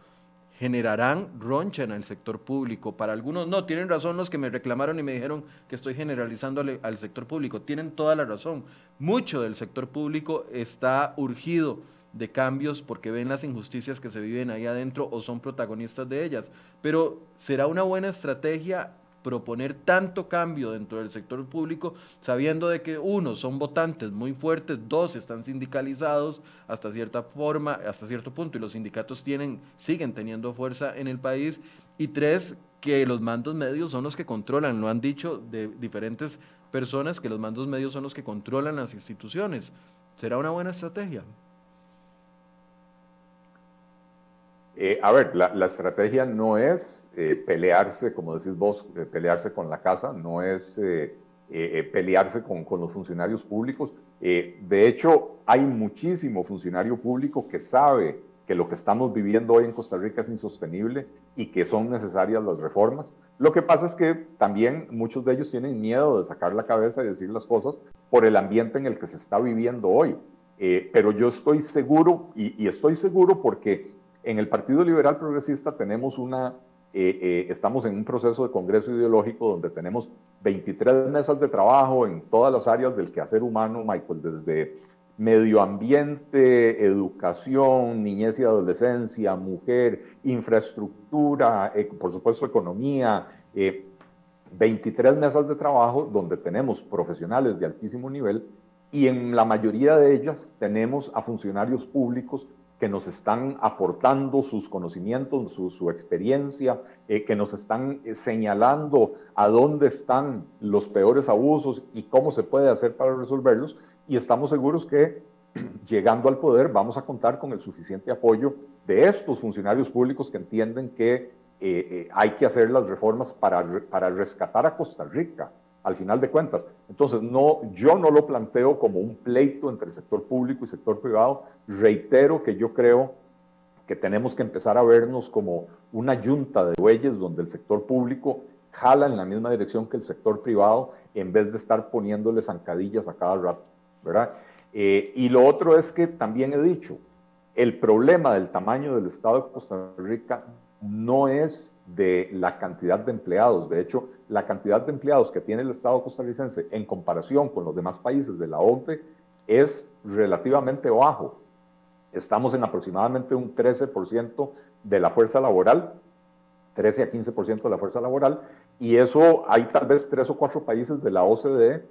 generarán roncha en el sector público. Para algunos no, tienen razón los que me reclamaron y me dijeron que estoy generalizando al, sector público. Tienen toda la razón. Mucho del sector público está urgido de cambios porque ven las injusticias que se viven ahí adentro o son protagonistas de ellas. Pero será una buena estrategia proponer tanto cambio dentro del sector público, sabiendo de que uno, son votantes muy fuertes, dos, están sindicalizados hasta cierta forma, hasta cierto punto, y los sindicatos tienen, siguen teniendo fuerza en el país, y tres, que los mandos medios son los que controlan, lo han dicho de diferentes personas, que los mandos medios son los que controlan las instituciones. ¿Será una buena estrategia? Eh, a ver, la, estrategia no es eh, pelearse, como decís vos, eh, pelearse con la casa, no es pelearse con, con, los funcionarios públicos. de hecho, hay muchísimo funcionario público que sabe que lo que estamos viviendo hoy en Costa Rica es insostenible y que son necesarias las reformas. Lo que pasa es que también muchos de ellos tienen miedo de sacar la cabeza y decir las cosas por el ambiente en el que se está viviendo hoy. pero yo estoy seguro, y, y estoy seguro porque en el Partido Liberal Progresista tenemos una, eh, eh, estamos en un proceso de congreso ideológico donde tenemos 23 mesas de trabajo en todas las áreas del quehacer humano, Michael, desde medio ambiente, educación, niñez y adolescencia, mujer, infraestructura, eh, por supuesto economía, 23 mesas de trabajo donde tenemos profesionales de altísimo nivel y en la mayoría de ellas tenemos a funcionarios públicos que nos están aportando sus conocimientos, su, experiencia, eh, que nos están eh, señalando a dónde están los peores abusos y cómo se puede hacer para resolverlos. Y estamos seguros que *clears throat* llegando al poder vamos a contar con el suficiente apoyo de estos funcionarios públicos que entienden que eh, hay que hacer las reformas para, para rescatar a Costa Rica al final de cuentas. Entonces, no, yo no lo planteo como un pleito entre sector público y sector privado. Reitero que yo creo que tenemos que empezar a vernos como una yunta de bueyes donde el sector público jala en la misma dirección que el sector privado en vez de estar poniéndole zancadillas a cada rato, ¿verdad? Eh, y lo otro es que también he dicho, el problema del tamaño del Estado de Costa Rica no es de la cantidad de empleados. De hecho, la cantidad de empleados que tiene el Estado costarricense en comparación con los demás países de la OCDE es relativamente bajo. Estamos en aproximadamente un 13% de la fuerza laboral, 13 a 15% de la fuerza laboral, y eso hay tal vez tres o cuatro países de la OCDE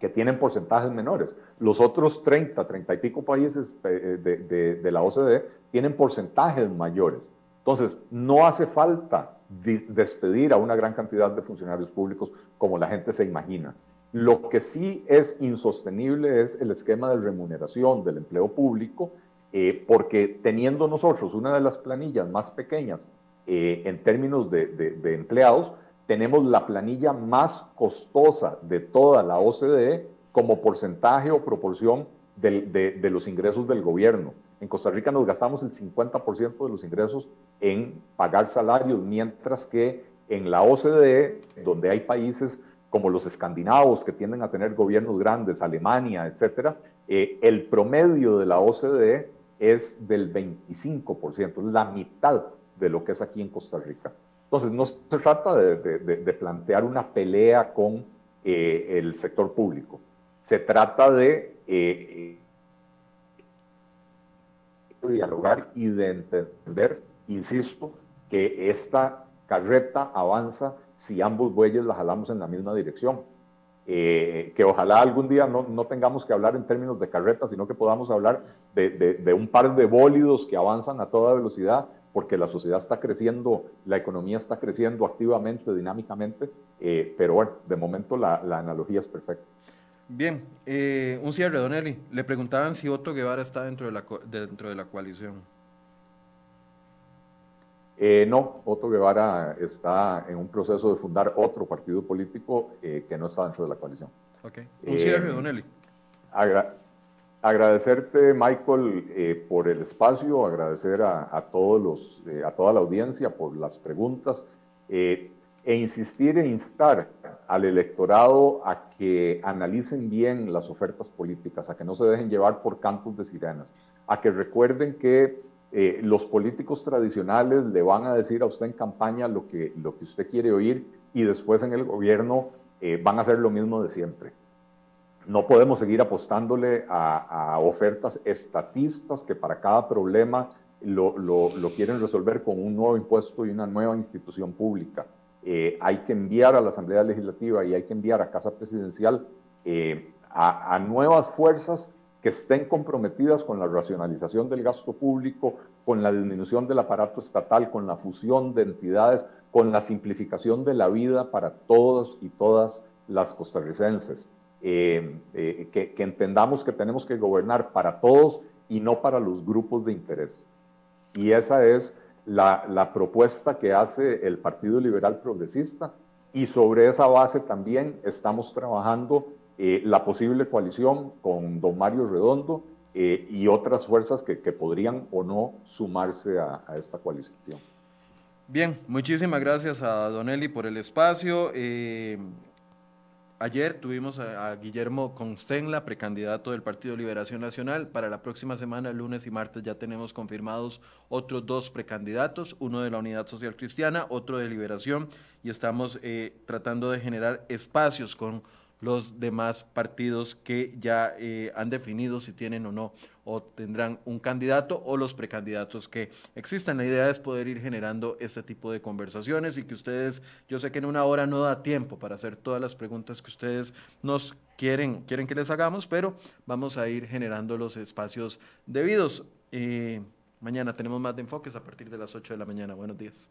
que tienen porcentajes menores. Los otros 30, 30 y pico países eh, de, de la OCDE tienen porcentajes mayores. Entonces, no hace falta despedir a una gran cantidad de funcionarios públicos como la gente se imagina. Lo que sí es insostenible es el esquema de remuneración del empleo público, eh, porque teniendo nosotros una de las planillas más pequeñas eh, en términos de, empleados, tenemos la planilla más costosa de toda la OCDE como porcentaje o proporción de los ingresos del gobierno. En Costa Rica nos gastamos el 50% de los ingresos en pagar salarios, mientras que en la OCDE, donde hay países como los escandinavos que tienden a tener gobiernos grandes, Alemania, etcétera, eh, el promedio de la OCDE es del 25%, la mitad de lo que es aquí en Costa Rica. Entonces, no se trata de, plantear una pelea con eh, el sector público, se trata de eh, dialogar y de entender, insisto, que esta carreta avanza si ambos bueyes la jalamos en la misma dirección. Eh, que ojalá algún día no, no, tengamos que hablar en términos de carreta, sino que podamos hablar de, de, un par de bólidos que avanzan a toda velocidad, porque la sociedad está creciendo, la economía está creciendo activamente, dinámicamente, eh, pero bueno, de momento la, la analogía es perfecta. Bien, eh, un cierre, Don Eli. Le preguntaban si Otto Guevara está dentro de la, dentro de la coalición. Eh, no, Otto Guevara está en un proceso de fundar otro partido político eh, que no está dentro de la coalición. Ok. Un cierre, Don Eli. agradecerte, Michael, eh, por el espacio, agradecer a, todos los, eh, a toda la audiencia por las preguntas eh, e insistir e instar al electorado a que analicen bien las ofertas políticas, a que no se dejen llevar por cantos de sirenas, a que recuerden que los políticos tradicionales le van a decir a usted en campaña lo que, lo que usted quiere oír y después en el gobierno van a hacer lo mismo de siempre. No podemos seguir apostándole a, ofertas estatistas que para cada problema lo, quieren resolver con un nuevo impuesto y una nueva institución pública. Eh, hay que enviar a la Asamblea Legislativa y hay que enviar a Casa Presidencial eh, a, nuevas fuerzas que estén comprometidas con la racionalización del gasto público, con la disminución del aparato estatal, con la fusión de entidades, con la simplificación de la vida para todos y todas las costarricenses. Eh, que, entendamos que tenemos que gobernar para todos y no para los grupos de interés. Y esa es la, propuesta que hace el Partido Liberal Progresista y sobre esa base también estamos trabajando eh, la posible coalición con don Mario Redondo y otras fuerzas que, podrían o no sumarse a, esta coalición. Bien, muchísimas gracias a Don Eli por el espacio. Ayer tuvimos a, Guillermo Constenla, precandidato del Partido Liberación Nacional. Para la próxima semana, lunes y martes, ya tenemos confirmados otros dos precandidatos, uno de la Unidad Social Cristiana, otro de Liberación, y estamos eh, tratando de generar espacios con los demás partidos que ya eh, han definido si tienen o no o tendrán un candidato o los precandidatos que existan. La idea es poder ir generando este tipo de conversaciones y que ustedes, yo sé que en una hora no da tiempo para hacer todas las preguntas que ustedes nos quieren, quieren que les hagamos, pero vamos a ir generando los espacios debidos. Eh, mañana tenemos más de enfoques a partir de las 8 de la mañana. Buenos días.